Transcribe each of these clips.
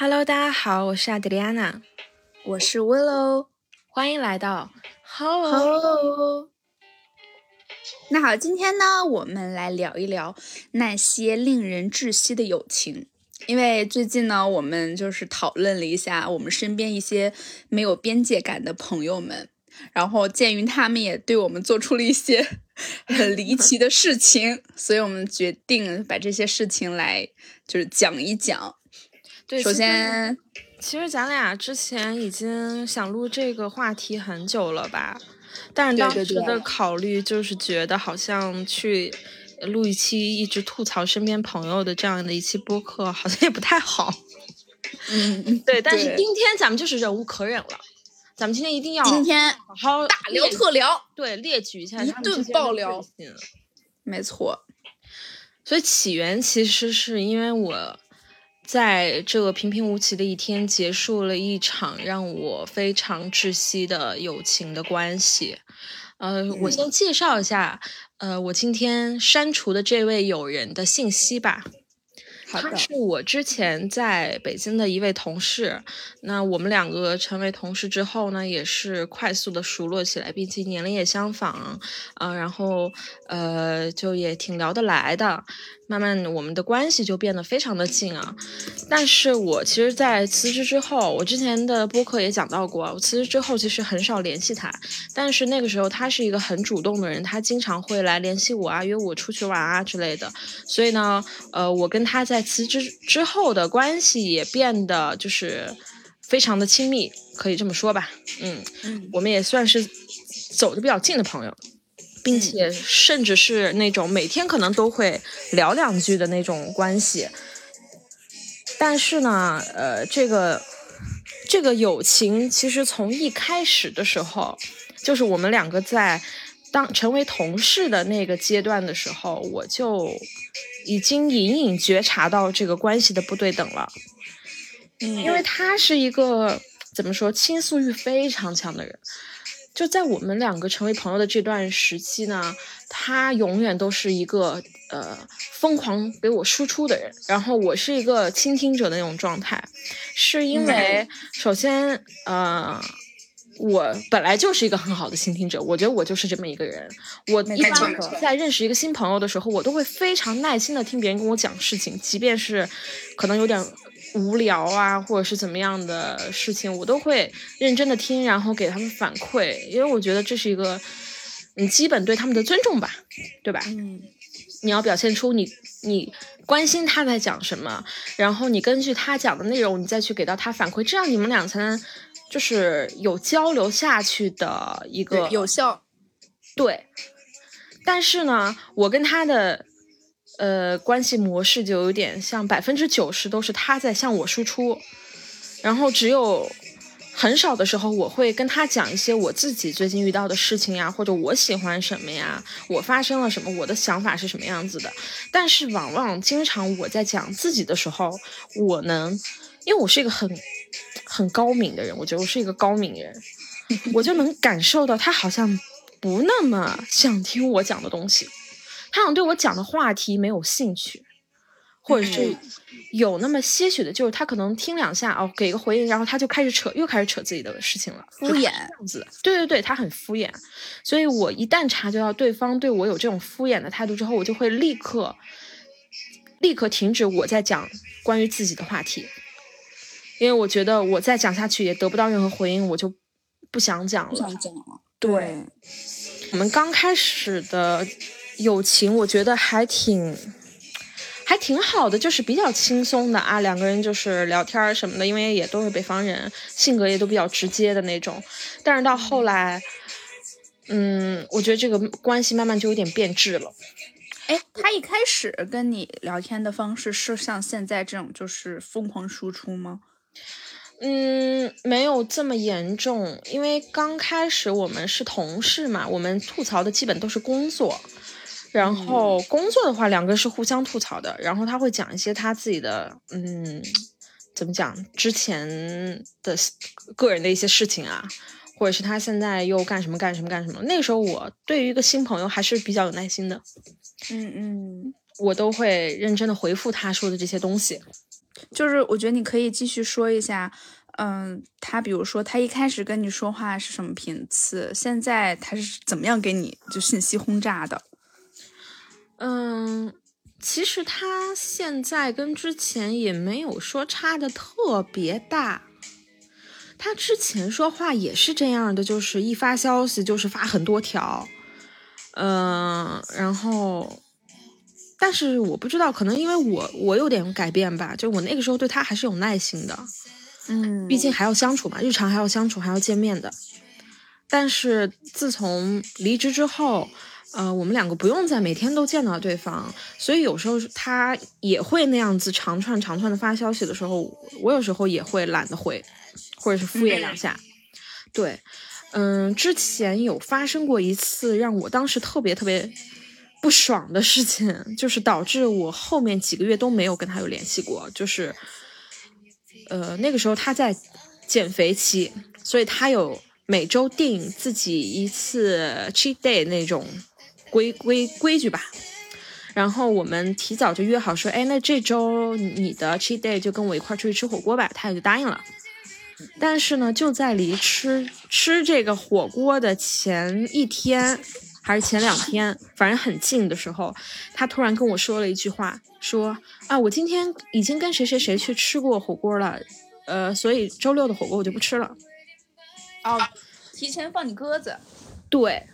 Hello，大家好，我是阿德里安娜，我是 Willow，欢迎来到 Hello。Hello。那好，今天呢，我们来聊一聊那些令人窒息的友情。因为最近呢，我们就是讨论了一下我们身边一些没有边界感的朋友们，然后鉴于他们也对我们做出了一些很离奇的事情，所以我们决定把这些事情来就是讲一讲。对，首先，其实咱俩之前已经想录这个话题很久了吧，但是当时的考虑就是觉得好像去录一期一直吐槽身边朋友的这样的一期播客，好像也不太好。嗯，对。但是今天咱们就是忍无可忍了，咱们今天一定要今天好好大聊特聊，对，列举一下一顿爆聊。嗯，没错。所以起源其实是因为我。在这个平平无奇的一天，结束了一场让我非常窒息的友情的关系。呃，我先介绍一下，呃，我今天删除的这位友人的信息吧。他是我之前在北京的一位同事，那我们两个成为同事之后呢，也是快速的熟络起来，并且年龄也相仿，啊、呃，然后呃，就也挺聊得来的。慢慢我们的关系就变得非常的近啊，但是我其实，在辞职之后，我之前的播客也讲到过，我辞职之后其实很少联系他，但是那个时候他是一个很主动的人，他经常会来联系我啊，约我出去玩啊之类的，所以呢，呃，我跟他在辞职之后的关系也变得就是非常的亲密，可以这么说吧，嗯，嗯。我们也算是走的比较近的朋友。并且甚至是那种每天可能都会聊两句的那种关系，但是呢，呃，这个这个友情其实从一开始的时候，就是我们两个在当成为同事的那个阶段的时候，我就已经隐隐觉察到这个关系的不对等了，嗯，因为他是一个怎么说倾诉欲非常强的人。就在我们两个成为朋友的这段时期呢，他永远都是一个呃疯狂给我输出的人，然后我是一个倾听者的那种状态，是因为、嗯、首先呃我本来就是一个很好的倾听者，我觉得我就是这么一个人，我一般在认识一个新朋友的时候，我都会非常耐心的听别人跟我讲事情，即便是可能有点。无聊啊，或者是怎么样的事情，我都会认真的听，然后给他们反馈，因为我觉得这是一个你基本对他们的尊重吧，对吧？嗯，你要表现出你你关心他在讲什么，然后你根据他讲的内容，你再去给到他反馈，这样你们俩才能就是有交流下去的一个有效。对，但是呢，我跟他的。呃，关系模式就有点像百分之九十都是他在向我输出，然后只有很少的时候，我会跟他讲一些我自己最近遇到的事情呀，或者我喜欢什么呀，我发生了什么，我的想法是什么样子的。但是往往经常我在讲自己的时候，我能，因为我是一个很很高敏的人，我觉得我是一个高敏人，我就能感受到他好像不那么想听我讲的东西。他好像对我讲的话题没有兴趣，或者是有那么些许的，就是他可能听两下哦，给个回应，然后他就开始扯，又开始扯自己的事情了，敷衍这样子。对对对，他很敷衍，所以我一旦察觉到对方对我有这种敷衍的态度之后，我就会立刻立刻停止我在讲关于自己的话题，因为我觉得我再讲下去也得不到任何回应，我就不想讲了。不想讲了。对，我们刚开始的。友情我觉得还挺，还挺好的，就是比较轻松的啊，两个人就是聊天什么的，因为也都是北方人，性格也都比较直接的那种。但是到后来，嗯，我觉得这个关系慢慢就有点变质了。哎，他一开始跟你聊天的方式是像现在这种，就是疯狂输出吗？嗯，没有这么严重，因为刚开始我们是同事嘛，我们吐槽的基本都是工作。然后工作的话，两个是互相吐槽的。然后他会讲一些他自己的，嗯，怎么讲之前的个人的一些事情啊，或者是他现在又干什么干什么干什么。那个时候我对于一个新朋友还是比较有耐心的，嗯嗯，我都会认真的回复他说的这些东西。就是我觉得你可以继续说一下，嗯，他比如说他一开始跟你说话是什么频次，现在他是怎么样给你就信息轰炸的？嗯，其实他现在跟之前也没有说差的特别大。他之前说话也是这样的，就是一发消息就是发很多条，嗯，然后，但是我不知道，可能因为我我有点改变吧，就我那个时候对他还是有耐心的，嗯，毕竟还要相处嘛，日常还要相处，还要见面的。但是自从离职之后，呃，我们两个不用再每天都见到对方，所以有时候他也会那样子长串长串的发消息的时候，我有时候也会懒得回。或者是敷衍两下，对，嗯，之前有发生过一次让我当时特别特别不爽的事情，就是导致我后面几个月都没有跟他有联系过。就是，呃，那个时候他在减肥期，所以他有每周定自己一次 cheat day 那种规规规矩吧。然后我们提早就约好说，哎，那这周你的 cheat day 就跟我一块出去吃火锅吧，他也就答应了。但是呢，就在离吃吃这个火锅的前一天，还是前两天，反正很近的时候，他突然跟我说了一句话，说啊，我今天已经跟谁谁谁去吃过火锅了，呃，所以周六的火锅我就不吃了。哦，提前放你鸽子。对，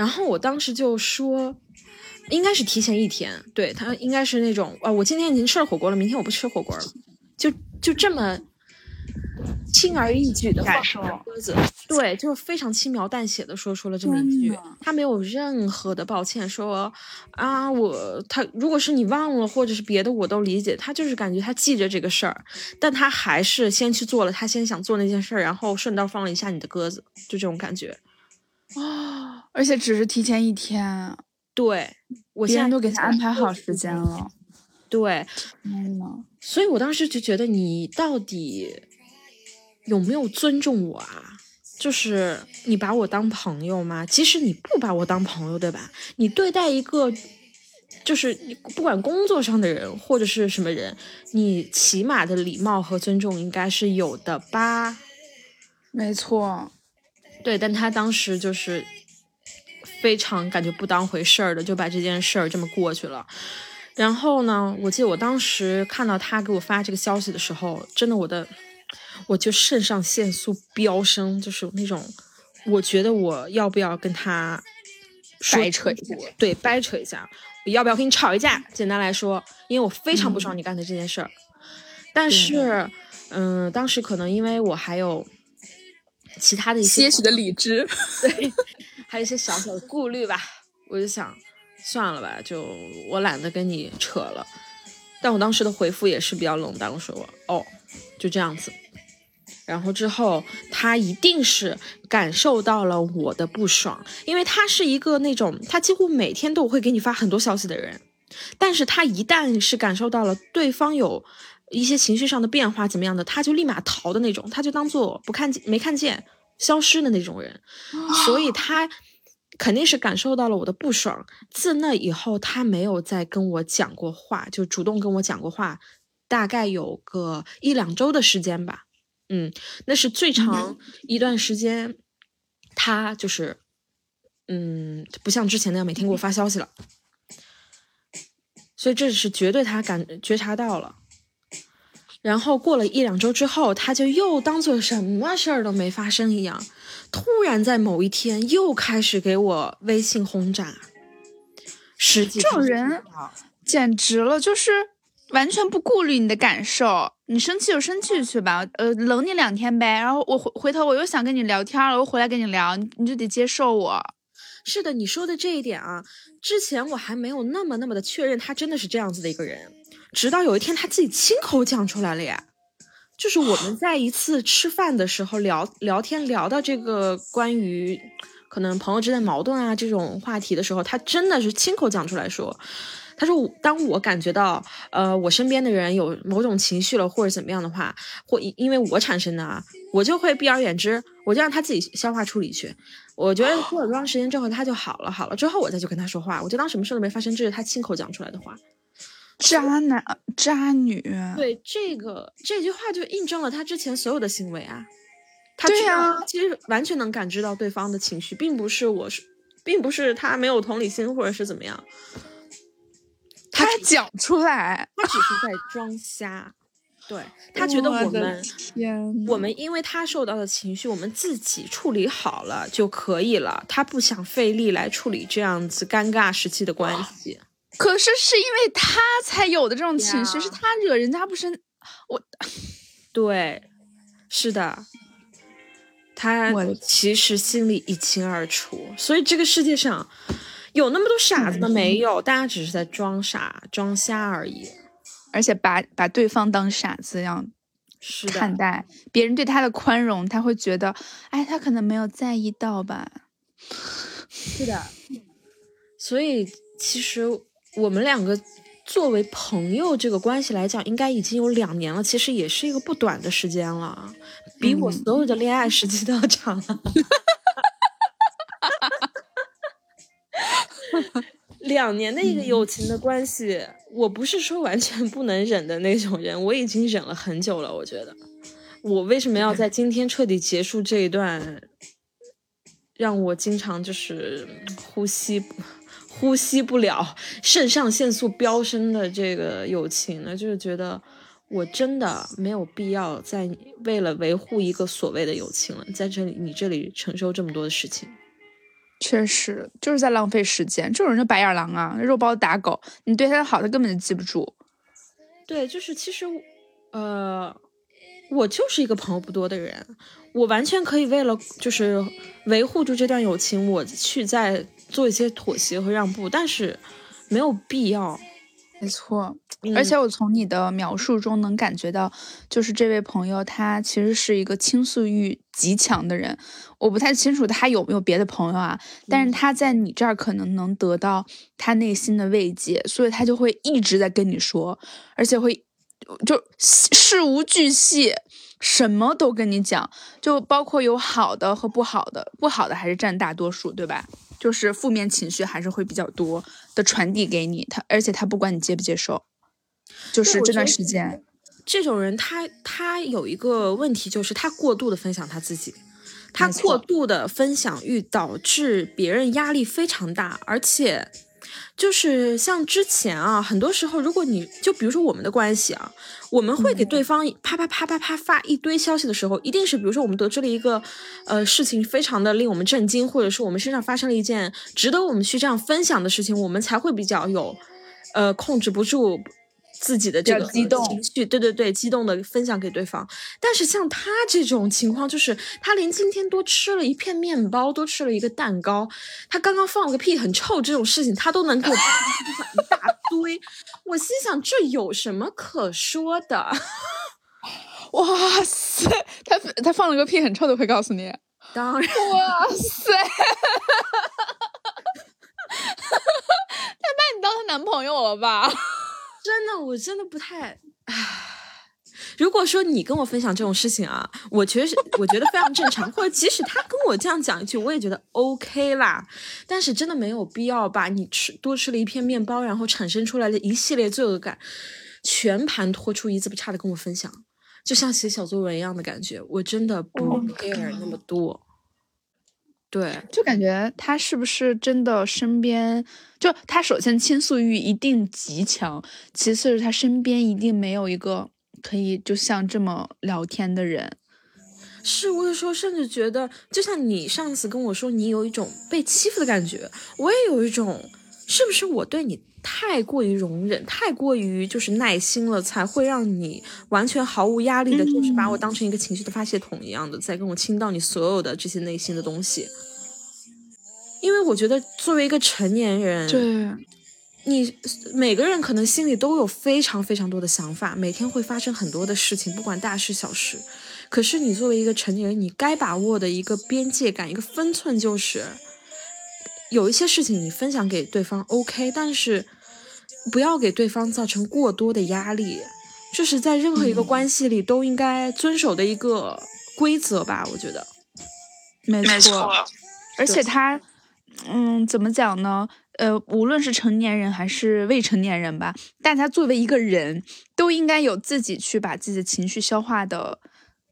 然后我当时就说，应该是提前一天，对他应该是那种啊，我今天已经吃了火锅了，明天我不吃火锅了，就就这么。轻而易举的感受，对，就是非常轻描淡写的说出了这么一句，他没有任何的抱歉，说啊，我他如果是你忘了或者是别的，我都理解，他就是感觉他记着这个事儿，但他还是先去做了他先想做那件事儿，然后顺道放了一下你的鸽子，就这种感觉。啊，而且只是提前一天，对我现在都给他安排好时间了，对，天呐，所以我当时就觉得你到底。有没有尊重我啊？就是你把我当朋友吗？其实你不把我当朋友，对吧？你对待一个，就是你不管工作上的人或者是什么人，你起码的礼貌和尊重应该是有的吧？没错，对。但他当时就是非常感觉不当回事儿的，就把这件事儿这么过去了。然后呢，我记得我当时看到他给我发这个消息的时候，真的我的。我就肾上腺素飙升，就是那种，我觉得我要不要跟他掰扯一下？对，掰扯一下，我要不要跟你吵一架？简单来说，因为我非常不爽你干的这件事儿。但是，嗯，当时可能因为我还有其他的一些些许的理智，对，还有一些小小的 顾虑吧，我就想算了吧，就我懒得跟你扯了。但我当时的回复也是比较冷淡，我说我哦，就这样子。然后之后，他一定是感受到了我的不爽，因为他是一个那种他几乎每天都会给你发很多消息的人，但是他一旦是感受到了对方有一些情绪上的变化怎么样的，他就立马逃的那种，他就当做不看见没看见消失的那种人，所以他肯定是感受到了我的不爽。自那以后，他没有再跟我讲过话，就主动跟我讲过话，大概有个一两周的时间吧。嗯，那是最长一段时间，他就是，嗯，不像之前那样每天给我发消息了，所以这是绝对他感觉察到了。然后过了一两周之后，他就又当做什么事儿都没发生一样，突然在某一天又开始给我微信轰炸。实际这种人简直了，就是。完全不顾虑你的感受，你生气就生气去吧，呃，冷你两天呗。然后我回回头我又想跟你聊天了，我回来跟你聊，你你就得接受我。是的，你说的这一点啊，之前我还没有那么那么的确认他真的是这样子的一个人，直到有一天他自己亲口讲出来了呀。就是我们在一次吃饭的时候聊聊天，聊到这个关于可能朋友之间矛盾啊这种话题的时候，他真的是亲口讲出来说。他说：“当我感觉到，呃，我身边的人有某种情绪了，或者怎么样的话，或因为我产生的啊，我就会避而远之，我就让他自己消化处理去。我觉得过了多长时间之后，他就好了，好了之后我再去跟他说话，我就当什么事都没发生。这是他亲口讲出来的话。渣男渣女。对这个这句话就印证了他之前所有的行为啊。他对呀，其实完全能感知到对方的情绪，并不是我是，并不是他没有同理心或者是怎么样。他讲出来，他只是在装瞎。对 他觉得我们，我们因为他受到的情绪，我们自己处理好了就可以了。他不想费力来处理这样子尴尬时期的关系。可是是因为他才有的这种情绪，是他惹人家不是我。对，是的，他其实心里一清二楚。所以这个世界上有那么多傻子吗？没有，大家只是在装傻、装瞎而已。而且把把对方当傻子一样看待，别人对他的宽容，他会觉得，哎，他可能没有在意到吧。是的，所以其实我们两个作为朋友这个关系来讲，应该已经有两年了，其实也是一个不短的时间了，比我所有的恋爱时期都要长了。两年的一个友情的关系，我不是说完全不能忍的那种人，我已经忍了很久了。我觉得，我为什么要在今天彻底结束这一段，让我经常就是呼吸呼吸不了、肾上腺素飙升的这个友情呢？就是觉得我真的没有必要在为了维护一个所谓的友情了，在这里你这里承受这么多的事情。确实就是在浪费时间，这种人就白眼狼啊，肉包子打狗。你对他的好，他根本就记不住。对，就是其实，呃，我就是一个朋友不多的人，我完全可以为了就是维护住这段友情，我去再做一些妥协和让步，但是没有必要。没错，而且我从你的描述中能感觉到，就是这位朋友他其实是一个倾诉欲极强的人。我不太清楚他有没有别的朋友啊，但是他在你这儿可能能得到他内心的慰藉，所以他就会一直在跟你说，而且会就事无巨细，什么都跟你讲，就包括有好的和不好的，不好的还是占大多数，对吧？就是负面情绪还是会比较多的传递给你，他而且他不管你接不接受，就是这段时间，这种人他他有一个问题，就是他过度的分享他自己，他过度的分享欲导致别人压力非常大，而且。就是像之前啊，很多时候，如果你就比如说我们的关系啊，我们会给对方啪啪啪啪啪发一堆消息的时候，一定是比如说我们得知了一个呃事情，非常的令我们震惊，或者是我们身上发生了一件值得我们去这样分享的事情，我们才会比较有呃控制不住。自己的这个激动情绪，对对对，激动的分享给对方。但是像他这种情况，就是他连今天多吃了一片面包，多吃了一个蛋糕，他刚刚放了个屁很臭这种事情，他都能给我一大堆。我心想，这有什么可说的？哇塞，他他放了个屁很臭的会告诉你？当然。哇塞，他把你当他男朋友了吧？真的，我真的不太唉。如果说你跟我分享这种事情啊，我觉得我觉得非常正常，或者即使他跟我这样讲一句，我也觉得 OK 啦。但是真的没有必要把你吃多吃了一片面包，然后产生出来的一系列罪恶感，全盘托出，一字不差的跟我分享，就像写小作文一样的感觉。我真的不 care 那么多。对，就感觉他是不是真的身边，就他首先倾诉欲一定极强，其次是他身边一定没有一个可以就像这么聊天的人。是，我有时候甚至觉得，就像你上次跟我说，你有一种被欺负的感觉，我也有一种，是不是我对你太过于容忍，太过于就是耐心了，才会让你完全毫无压力的，就是把我当成一个情绪的发泄桶一样的，在跟我倾倒你所有的这些内心的东西。因为我觉得，作为一个成年人，对，你每个人可能心里都有非常非常多的想法，每天会发生很多的事情，不管大事小事。可是你作为一个成年人，你该把握的一个边界感、一个分寸，就是有一些事情你分享给对方 OK，但是不要给对方造成过多的压力，这是在任何一个关系里都应该遵守的一个规则吧？我觉得，没错，而且他。嗯，怎么讲呢？呃，无论是成年人还是未成年人吧，大家作为一个人都应该有自己去把自己的情绪消化的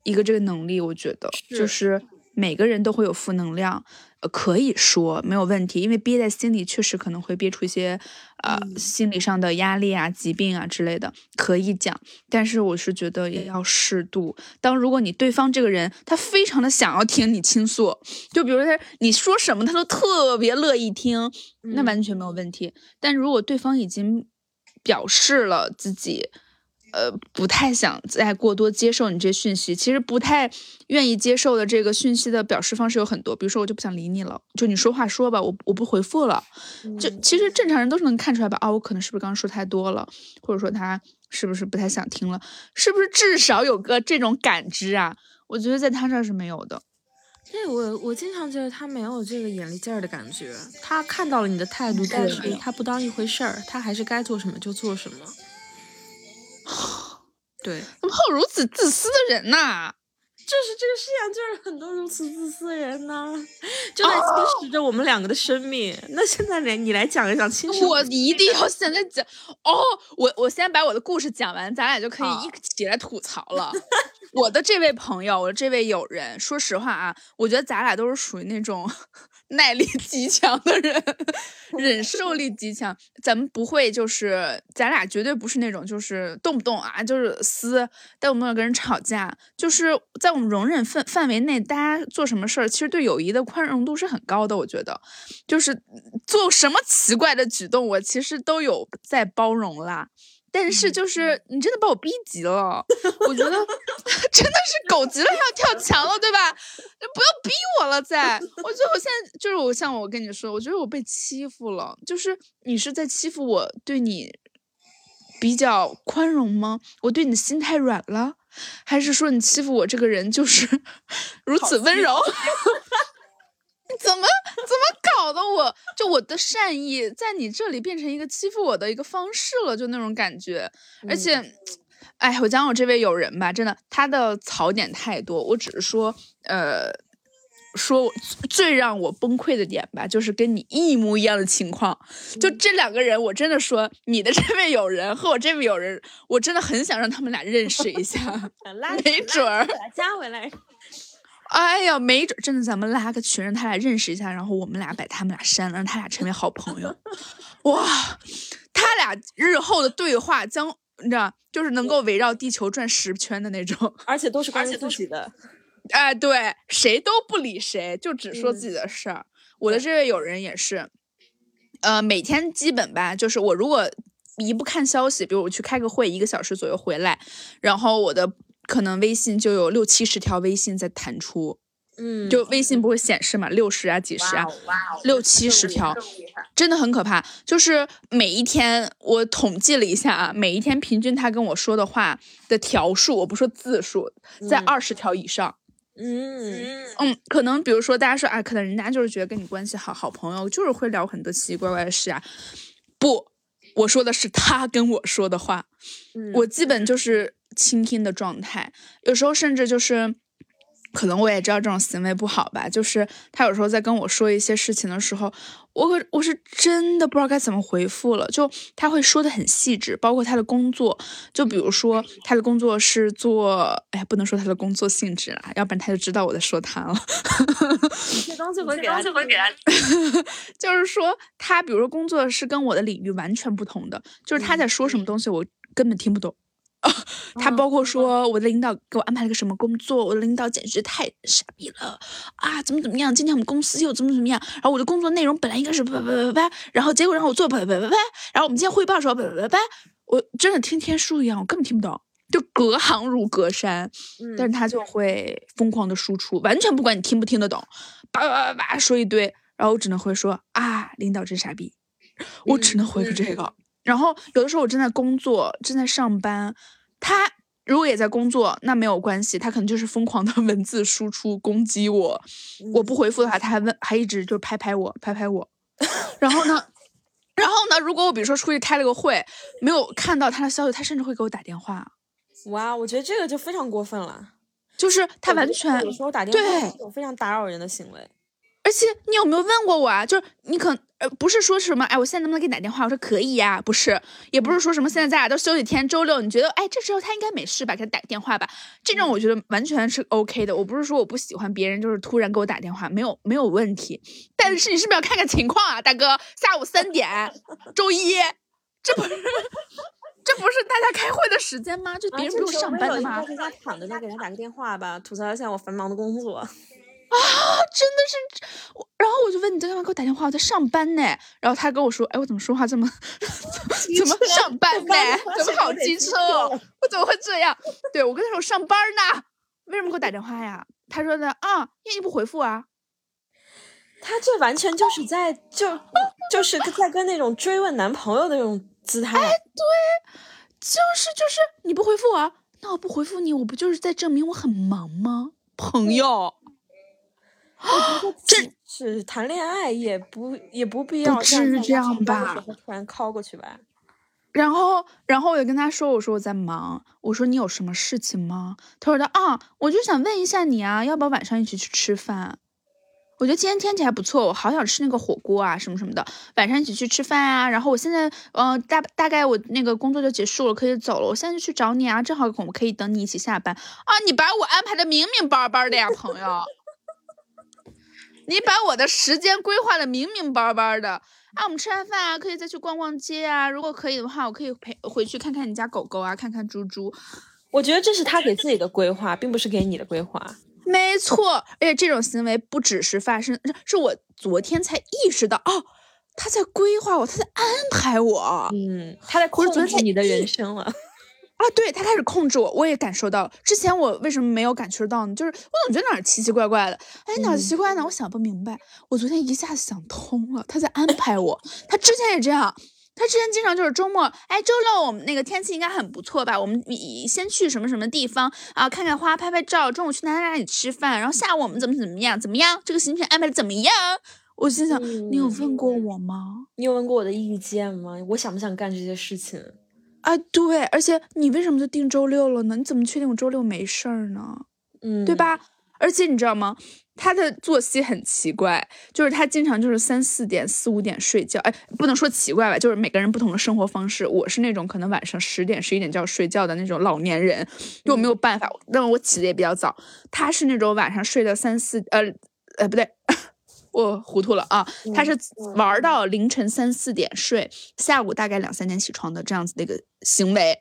一个这个能力。我觉得，就是每个人都会有负能量。呃，可以说没有问题，因为憋在心里确实可能会憋出一些，呃，心理上的压力啊、疾病啊之类的，可以讲。但是我是觉得也要适度。当如果你对方这个人他非常的想要听你倾诉，就比如他你说什么他都特别乐意听，那完全没有问题。但如果对方已经表示了自己。呃，不太想再过多接受你这讯息。其实不太愿意接受的这个讯息的表示方式有很多，比如说我就不想理你了，就你说话说吧，我我不回复了。就其实正常人都是能看出来吧？啊，我可能是不是刚刚说太多了，或者说他是不是不太想听了？是不是至少有个这种感知啊？我觉得在他这儿是没有的。对我，我经常觉得他没有这个眼力劲儿的感觉。他看到了你的态度，但是他不当一回事儿，他还是该做什么就做什么。对，怎么会有如此自私的人呢？就是这个世界上就是很多如此自私的人呢，就在侵蚀着我们两个的生命。那现在来，你来讲一讲侵蚀。我一定要现在讲哦，我我先把我的故事讲完，咱俩就可以一起来吐槽了。我的这位朋友，我的这位友人，说实话啊，我觉得咱俩都是属于那种。耐力极强的人，忍受力极强。咱们不会，就是咱俩绝对不是那种，就是动不动啊，就是撕，动不动跟人吵架。就是在我们容忍范范围内，大家做什么事儿，其实对友谊的宽容度是很高的。我觉得，就是做什么奇怪的举动，我其实都有在包容啦。但是就是你真的把我逼急了，我觉得 真的是狗急了要跳墙了，对吧？不要逼我了，再，我觉得我现在就是我像我跟你说，我觉得我被欺负了，就是你是在欺负我，对你比较宽容吗？我对你的心太软了，还是说你欺负我这个人就是 如此温柔？怎么怎么搞的？我就我的善意在你这里变成一个欺负我的一个方式了，就那种感觉。而且，哎，我讲我这位友人吧，真的，他的槽点太多。我只是说，呃，说最让我崩溃的点吧，就是跟你一模一样的情况。就这两个人，我真的说，你的这位友人和我这位友人，我真的很想让他们俩认识一下，没准儿加回来。哎呀，没准真的，咱们拉个群，让他俩认识一下，然后我们俩把他们俩删了，让他俩成为好朋友。哇，他俩日后的对话将，你知道，就是能够围绕地球转十圈的那种，而且都是关于自己的。哎，对，谁都不理谁，就只说自己的事儿。我的这位友人也是，呃，每天基本吧，就是我如果一不看消息，比如我去开个会，一个小时左右回来，然后我的。可能微信就有六七十条微信在弹出，嗯，就微信不会显示嘛，六十啊，几十啊，六七十条，真的很可怕。就是每一天我统计了一下啊，每一天平均他跟我说的话的条数，我不说字数，在二十条以上。嗯嗯，可能比如说大家说啊，可能人家就是觉得跟你关系好，好朋友就是会聊很多奇奇怪怪的事啊。不，我说的是他跟我说的话，我基本就是。倾听的状态，有时候甚至就是，可能我也知道这种行为不好吧。就是他有时候在跟我说一些事情的时候，我可我是真的不知道该怎么回复了。就他会说的很细致，包括他的工作，就比如说他的工作是做，哎，不能说他的工作性质了，要不然他就知道我在说他了。这东西会给他，会给他。就是说他，比如说工作是跟我的领域完全不同的，就是他在说什么东西，我根本听不懂。他包括说我的领导给我安排了个什么工作，我的领导简直太傻逼了啊！怎么怎么样？今天我们公司又怎么怎么样？然后我的工作内容本来应该是叭叭叭叭，然后结果让我做叭叭叭叭，然后我们今天汇报的时候叭叭叭叭，我真的听天书一样，我根本听不懂，就隔行如隔山。但是他就会疯狂的输出，完全不管你听不听得懂，叭叭叭叭说一堆，然后我只能会说啊，领导真傻逼，我只能回个这个。然后有的时候我正在工作，正在上班，他如果也在工作，那没有关系，他可能就是疯狂的 文字输出攻击我，我不回复的话，他还问，还一直就拍拍我，拍拍我。然后呢，然后呢，如果我比如说出去开了个会，没有看到他的消息，他甚至会给我打电话。哇，我觉得这个就非常过分了，就是他完全有时候打电话是种非常打扰人的行为。而且你有没有问过我啊？就是你可呃不是说什么哎，我现在能不能给你打电话？我说可以呀，不是，也不是说什么现在咱俩都休息天，周六你觉得哎这时候他应该没事吧？给他打个电话吧。这种我觉得完全是 OK 的。我不是说我不喜欢别人，就是突然给我打电话，没有没有问题。但是你是不是要看看情况啊，大哥？下午三点，周一，这不是 这不是大家开会的时间吗？就别人不用上班的吗？在家躺着再，给他打个电话吧，吐槽一下我繁忙的工作。啊，真的是我，然后我就问你在干嘛？给我打电话，我在上班呢。然后他跟我说，哎，我怎么说话这么 怎么上班呢？怎么好机车？我怎么会这样？对我跟他说我上班呢，为什么给我打电话呀？他说的啊，因为你不回复啊。他这完全就是在就就是在跟那种追问男朋友的那种姿态。哎，对，就是就是你不回复我，那我不回复你，我不就是在证明我很忙吗？朋友。这是谈恋爱也不也不必要至于这样吧？突然 call 过去吧。然后，然后我就跟他说：“我说我在忙，我说你有什么事情吗？”他说的啊，我就想问一下你啊，要不要晚上一起去吃饭？我觉得今天天气还不错，我好想吃那个火锅啊，什么什么的，晚上一起去吃饭啊。然后我现在，嗯，大大概我那个工作就结束了，可以走了。我现在就去找你啊，正好我们可以等你一起下班啊。你把我安排的明明白白的呀，朋友。你把我的时间规划的明明白白的啊！我们吃完饭啊，可以再去逛逛街啊。如果可以的话，我可以陪回去看看你家狗狗啊，看看猪猪。我觉得这是他给自己的规划，并不是给你的规划。没错，而且这种行为不只是发生，是我昨天才意识到哦，他在规划我，他在安排我。嗯，他在控制你的人生了。啊，对他开始控制我，我也感受到了。之前我为什么没有感受到呢？就是我总觉得哪儿奇奇怪怪的，哎，哪儿奇怪呢？我想不明白。我昨天一下子想通了，他在安排我。他之前也这样，他之前经常就是周末，哎，周六我们那个天气应该很不错吧？我们先去什么什么地方啊，看看花，拍拍照。中午去哪哪哪里吃饭，然后下午我们怎么怎么样？怎么样？这个行程安排的怎么样？我心想，你有问过我吗？你有问过我的意见吗？我想不想干这些事情？啊，对，而且你为什么就定周六了呢？你怎么确定我周六没事儿呢？嗯，对吧？而且你知道吗？他的作息很奇怪，就是他经常就是三四点、四五点睡觉。哎，不能说奇怪吧，就是每个人不同的生活方式。我是那种可能晚上十点、十一点就要睡觉的那种老年人，就没有办法。那么我起的也比较早。他是那种晚上睡到三四，呃，呃，不对。我糊涂了啊！他是玩到凌晨三四点睡，下午大概两三点起床的这样子的一个行为。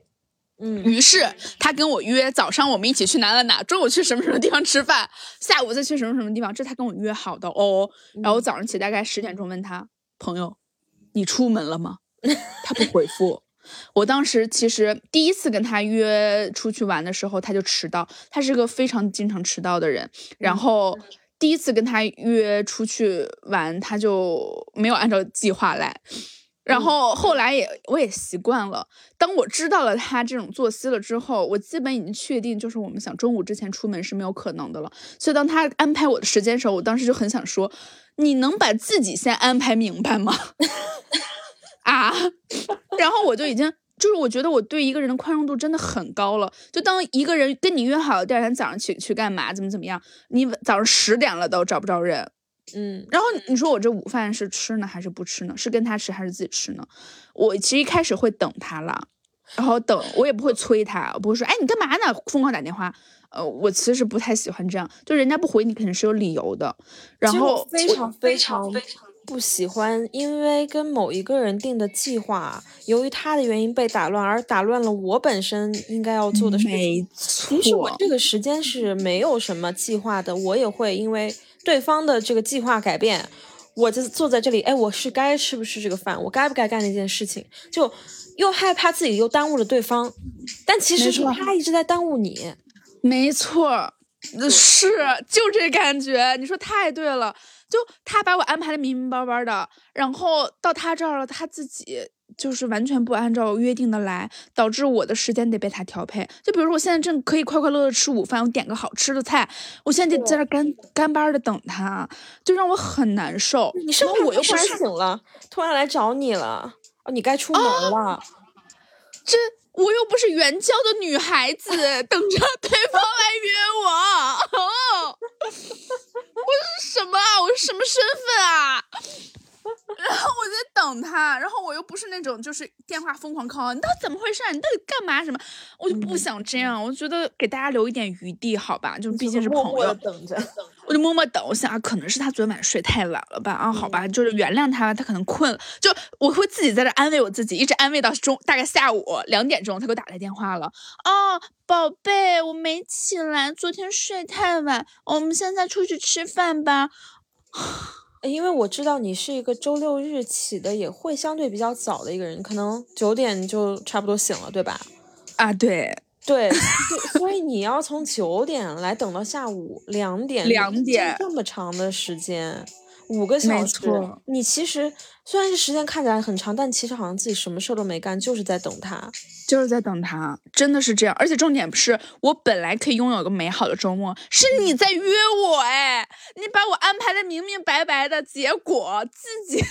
嗯，于是他跟我约早上我们一起去哪哪哪，中午去什么什么地方吃饭，下午再去什么什么地方，这他跟我约好的哦。然后早上起大概十点钟问他朋友，你出门了吗？他不回复。我当时其实第一次跟他约出去玩的时候，他就迟到，他是个非常经常迟到的人，然后。第一次跟他约出去玩，他就没有按照计划来，然后后来也我也习惯了。当我知道了他这种作息了之后，我基本已经确定，就是我们想中午之前出门是没有可能的了。所以当他安排我的时间的时候，我当时就很想说：“你能把自己先安排明白吗？” 啊，然后我就已经。就是我觉得我对一个人的宽容度真的很高了。就当一个人跟你约好第二天早上去去干嘛，怎么怎么样，你早上十点了都找不着人，嗯，然后你说我这午饭是吃呢还是不吃呢？是跟他吃还是自己吃呢？我其实一开始会等他了，然后等我也不会催他，我不会说哎你干嘛呢？疯狂打电话。呃，我其实不太喜欢这样，就人家不回你肯定是有理由的。然后非常非常非常。不喜欢，因为跟某一个人定的计划，由于他的原因被打乱，而打乱了我本身应该要做的事情。没错，其实我这个时间是没有什么计划的，我也会因为对方的这个计划改变，我就坐在这里，哎，我是该吃不吃这个饭，我该不该干那件事情，就又害怕自己又耽误了对方，但其实是他一直在耽误你。没错，是就这感觉，你说太对了。就他把我安排的明明白白的，然后到他这儿了，他自己就是完全不按照约定的来，导致我的时间得被他调配。就比如说，我现在正可以快快乐乐吃午饭，我点个好吃的菜，我现在就在这干干巴的等他，就让我很难受。你是不是我又睡醒了，突然来找你了？哦，你该出门了。这我又不是援交的女孩子，等着对方来约我。我是什么啊？我是什么身份啊？不是那种就是电话疯狂 call，你到底怎么回事？你到底干嘛？什么？我就不想这样，我觉得给大家留一点余地，好吧？就毕竟是朋友，等着。我就默默等，我想啊，可能是他昨天晚上睡太晚了吧？啊，好吧，就是原谅他，他可能困了。就我会自己在这安慰我自己，一直安慰到中大概下午两点钟，他给我打来电话了。哦，宝贝，我没起来，昨天睡太晚，我们现在出去吃饭吧。因为我知道你是一个周六日起的，也会相对比较早的一个人，可能九点就差不多醒了，对吧？啊，对。对，所以你要从九点来等到下午两点，两点这么长的时间，五个小时。你其实虽然是时间看起来很长，但其实好像自己什么事都没干，就是在等他，就是在等他，真的是这样。而且重点不是，我本来可以拥有个美好的周末，是你在约我，哎，你把我安排的明明白白的，结果自己。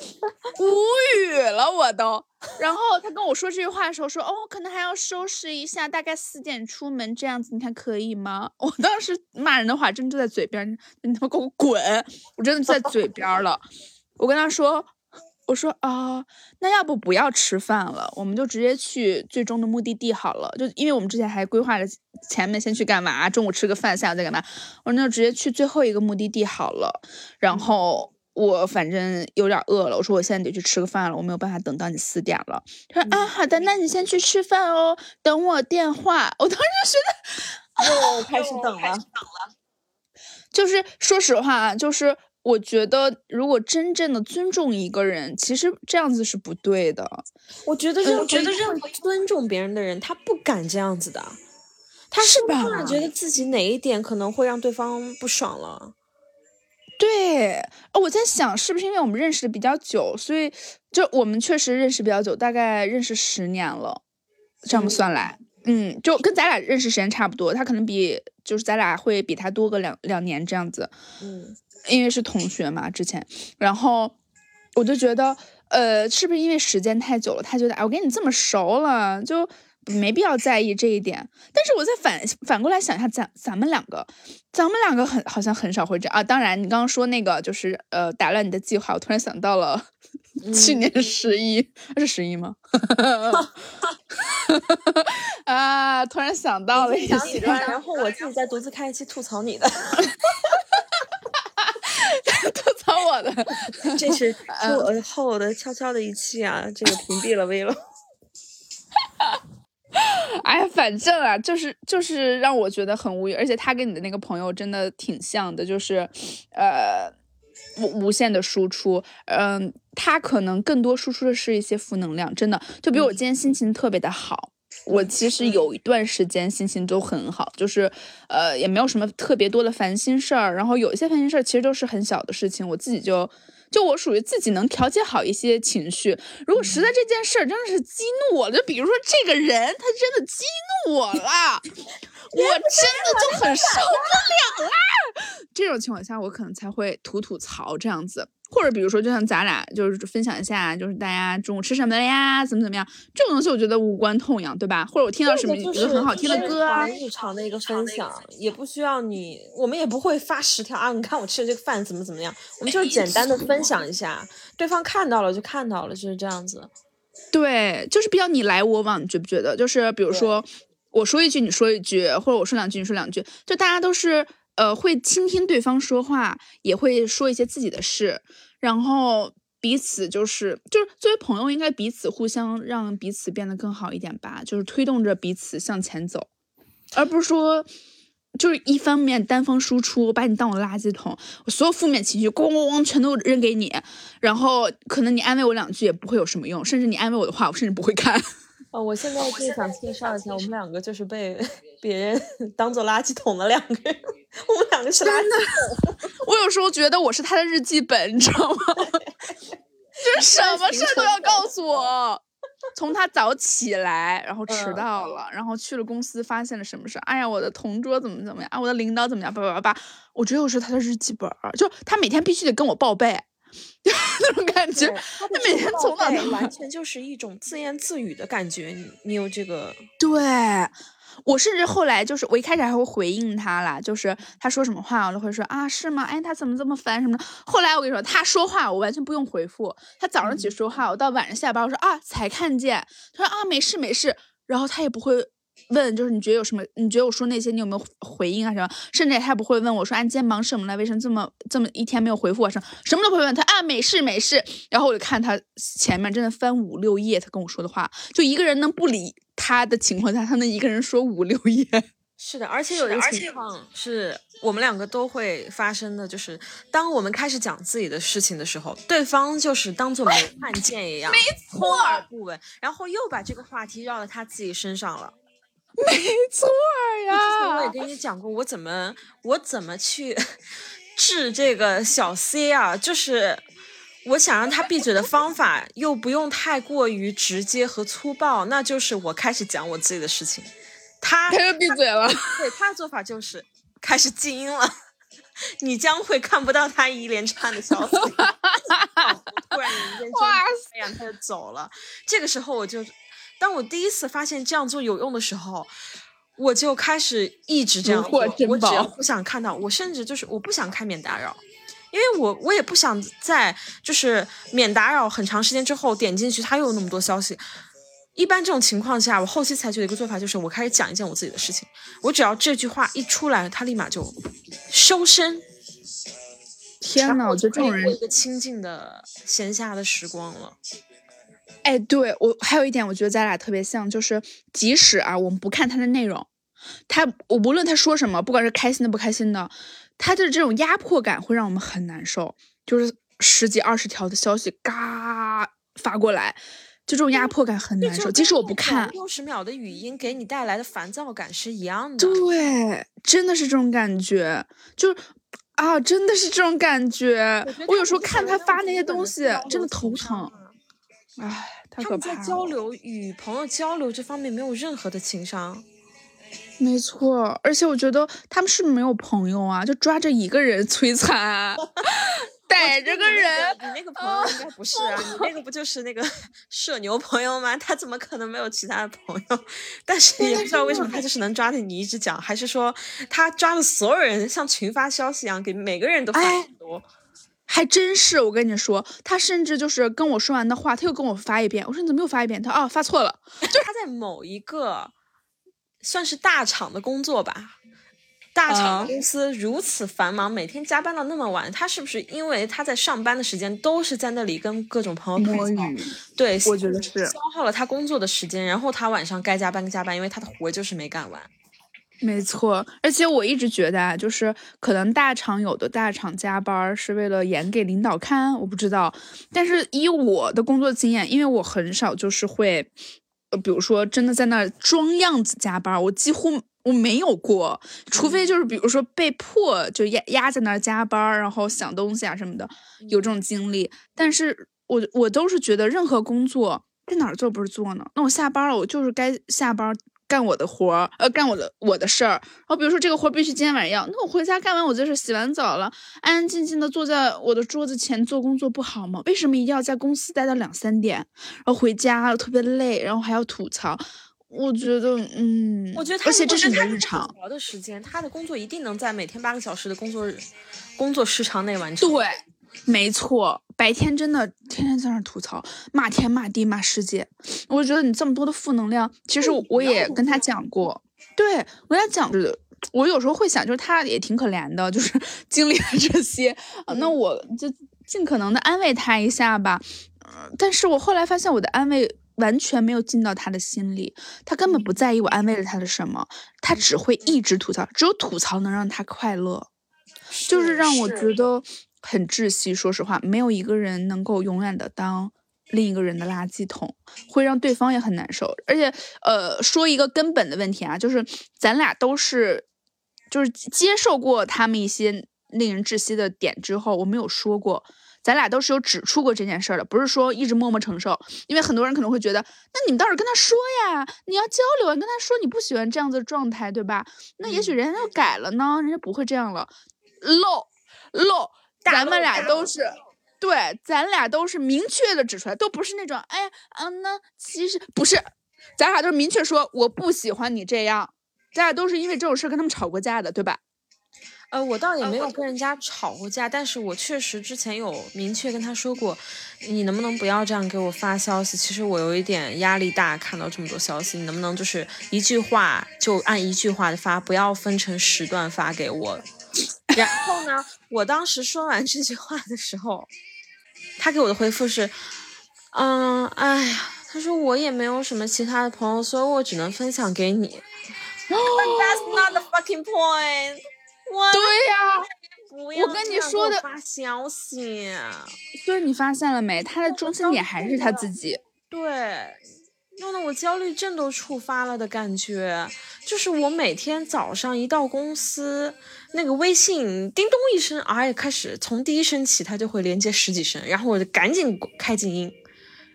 无语了，我都。然后他跟我说这句话的时候说：“哦，我可能还要收拾一下，大概四点出门这样子，你看可以吗？” 我当时骂人的话真就在嘴边，你他妈给我滚！我真的在嘴边了。我跟他说：“我说啊，那要不不要吃饭了，我们就直接去最终的目的地好了。就因为我们之前还规划着前面先去干嘛，中午吃个饭，下午再干嘛。我说那就直接去最后一个目的地好了。然后。”我反正有点饿了，我说我现在得去吃个饭了，我没有办法等到你四点了。他说啊，好的，那你先去吃饭哦，等我电话。我当时就觉得又 开始等了，等了。就是说实话，就是我觉得如果真正的尊重一个人，其实这样子是不对的。我觉得，我觉得任何尊重别人的人，他不敢这样子的，他是突然？觉得自己哪一点可能会让对方不爽了。对，哦我在想是不是因为我们认识的比较久，所以就我们确实认识比较久，大概认识十年了，这样算来，嗯，就跟咱俩认识时间差不多。他可能比就是咱俩会比他多个两两年这样子，嗯，因为是同学嘛之前，然后我就觉得，呃，是不是因为时间太久了，他觉得哎，我跟你这么熟了，就。没必要在意这一点，但是我再反反过来想一下，咱咱们两个，咱们两个很好像很少会这样啊。当然，你刚刚说那个就是呃打乱你的计划，我突然想到了 去年十一，是十一吗？啊，突然想到了一下，然后我自己再独自开一期吐槽你的，吐槽我的，这是我后的悄悄的一期啊，这个屏蔽了 v 了。哎呀，反正啊，就是就是让我觉得很无语，而且他跟你的那个朋友真的挺像的，就是，呃，无无限的输出，嗯，他可能更多输出的是一些负能量，真的，就比如我今天心情特别的好，我其实有一段时间心情都很好，就是，呃，也没有什么特别多的烦心事儿，然后有一些烦心事儿其实都是很小的事情，我自己就。就我属于自己能调节好一些情绪，如果实在这件事儿真的是激怒我了，就比如说这个人他真的激怒我了，我 真的就很受不了啦。这种情况下，我可能才会吐吐槽这样子。或者比如说，就像咱俩就是分享一下，就是大家中午吃什么了呀？怎么怎么样？这种东西我觉得无关痛痒，对吧？或者我听到什么一个很好听的歌啊，日常的一个分享，也不需要你，我们也不会发十条啊。你看我吃的这个饭怎么怎么样？我们就是简单的分享一下，对方看到了就看到了，就是这样子。对，就是比较你来我往，你觉不觉得？就是比如说我说一句你说一句，或者我说两句你说两句，就大家都是。呃，会倾听对方说话，也会说一些自己的事，然后彼此就是就是作为朋友，应该彼此互相让彼此变得更好一点吧，就是推动着彼此向前走，而不是说就是一方面单方输出，我把你当我的垃圾桶，我所有负面情绪咣咣咣全都扔给你，然后可能你安慰我两句也不会有什么用，甚至你安慰我的话，我甚至不会看。哦，我现在就想介绍一下，我们两个就是被 别人 当做垃圾桶的两个人。我们两个是垃圾桶。我有时候觉得我是他的日记本，你知道吗？就是什么事都要告诉我。从他早起来，然后迟到了，然后去了公司，发现了什么事？哎呀，我的同桌怎么怎么样？啊，我的领导怎么样？叭叭叭叭，我觉得我是他的日记本，就他每天必须得跟我报备，那种感觉。他每天从哪完 全就是一种自言自语的感觉。你你有这个？对。我甚至后来就是我一开始还会回应他啦，就是他说什么话我都会说啊是吗？哎他怎么这么烦什么的。后来我跟你说他说话我完全不用回复，他早上起说话，我到晚上下班我说啊才看见，他说啊没事没事，然后他也不会。问就是你觉得有什么？你觉得我说那些你有没有回应啊？什么？甚至他不会问我说：“啊，你今天忙什么了？为什么这么这么一天没有回复我？什么什么都不会问他啊？没事没事。然后我就看他前面真的翻五六页，他跟我说的话，就一个人能不理他的情况下，他能一个人说五六页。是的，而且有一个情况是我们两个都会发生的，就是当我们开始讲自己的事情的时候，对方就是当做没看见一样，没错，不闻，然后又把这个话题绕到他自己身上了。没错呀，我也跟你讲过，我怎么我怎么去 治这个小 C 啊？就是我想让他闭嘴的方法，又不用太过于直接和粗暴，那就是我开始讲我自己的事情，他他又闭嘴了。对，他的做法就是开始静音了，你将会看不到他一连串的消息。突然间，哎呀，他就走了。这个时候我就。当我第一次发现这样做有用的时候，我就开始一直这样做。我只要不想看到，我甚至就是我不想开免打扰，因为我我也不想在就是免打扰很长时间之后点进去，它又有那么多消息。一般这种情况下，我后期采取的一个做法就是，我开始讲一件我自己的事情。我只要这句话一出来，他立马就收声。天呐，我觉得这种人一个清静的闲暇的时光了。哎，对我还有一点，我觉得咱俩特别像，就是即使啊，我们不看他的内容，他我无论他说什么，不管是开心的不开心的，他的这种压迫感会让我们很难受。就是十几二十条的消息嘎发过来，就这种压迫感很难受。即使我不看，六十秒的语音给你带来的烦躁感是一样的。对，真的是这种感觉，就是啊，真的是这种感觉。我有时候看他发那些东西，真的头疼。唉。他们在交流与朋友交流这方面没有任何的情商，没错，而且我觉得他们是没有朋友啊，就抓着一个人摧残，逮着个人。你那个朋友应该不是啊，你那个不就是那个 社牛朋友吗？他怎么可能没有其他的朋友？但是也不知道为什么他就是能抓着你一直讲，还是说他抓着所有人像群发消息一样给每个人都发很多。还真是，我跟你说，他甚至就是跟我说完的话，他又跟我发一遍。我说你怎么又发一遍？他哦，发错了。就是他在某一个算是大厂的工作吧，大厂公司如此繁忙，每天加班到那么晚，他是不是因为他在上班的时间都是在那里跟各种朋友摸鱼？对，我觉得是消耗了他工作的时间，然后他晚上该加班加班，因为他的活就是没干完。没错，而且我一直觉得啊，就是可能大厂有的大厂加班是为了演给领导看，我不知道。但是以我的工作经验，因为我很少就是会，呃，比如说真的在那装样子加班，我几乎我没有过，除非就是比如说被迫就压压在那儿加班，然后想东西啊什么的，有这种经历。但是我我都是觉得任何工作在哪儿做不是做呢？那我下班了，我就是该下班。干我的活儿，呃，干我的我的事儿。然后比如说这个活儿必须今天晚上要，那我回家干完我这事，洗完澡了，安安静静的坐在我的桌子前做工作不好吗？为什么一定要在公司待到两三点，然后回家特别累，然后还要吐槽？我觉得，嗯，我觉得，而且这是你的日常。的时间，他的工作一定能在每天八个小时的工作日工作时长内完成。对。没错，白天真的天天在那吐槽，骂天骂地骂世界。我觉得你这么多的负能量，其实我也跟他讲过，对我跟他讲着，我有时候会想，就是他也挺可怜的，就是 经历了这些，那我就尽可能的安慰他一下吧。嗯，但是我后来发现，我的安慰完全没有进到他的心里，他根本不在意我安慰了他的什么，他只会一直吐槽，只有吐槽能让他快乐，就是让我觉。得。很窒息，说实话，没有一个人能够永远的当另一个人的垃圾桶，会让对方也很难受。而且，呃，说一个根本的问题啊，就是咱俩都是，就是接受过他们一些令人窒息的点之后，我没有说过，咱俩都是有指出过这件事的，不是说一直默默承受。因为很多人可能会觉得，那你们倒是跟他说呀，你要交流，你跟他说你不喜欢这样子的状态，对吧？那也许人家就改了呢，人家不会这样了，漏漏。咱们俩都是，对，咱俩都是明确的指出来，都不是那种，哎，嗯，那其实不是，咱俩都是明确说，我不喜欢你这样，咱俩都是因为这种事儿跟他们吵过架的，对吧？呃，我倒也没有跟人家吵过架，但是我确实之前有明确跟他说过，你能不能不要这样给我发消息？其实我有一点压力大，看到这么多消息，你能不能就是一句话就按一句话的发，不要分成时段发给我？然后呢，我当时说完这句话的时候，他给我的回复是，嗯，哎呀，他说我也没有什么其他的朋友，所以我只能分享给你。That's not the fucking point. 对呀，我跟你说的发消息，所以你发现了没？他的中心点还是他自己。对，弄得我焦虑症都触发了的感觉。就是我每天早上一到公司，那个微信叮咚一声，哎，开始从第一声起，它就会连接十几声，然后我就赶紧开静音。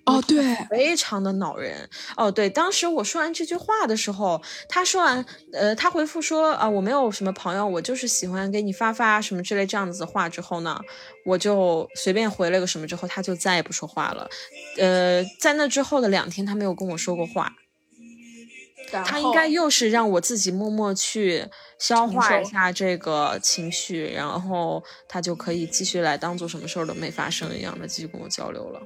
哦，对，非常的恼人。哦，对，当时我说完这句话的时候，他说完，呃，他回复说，啊，我没有什么朋友，我就是喜欢给你发发什么之类这样子的话之后呢，我就随便回了个什么之后，他就再也不说话了。呃，在那之后的两天，他没有跟我说过话。他应该又是让我自己默默去消化一下这个情绪，然后他就可以继续来当做什么事儿都没发生一样的继续跟我交流了。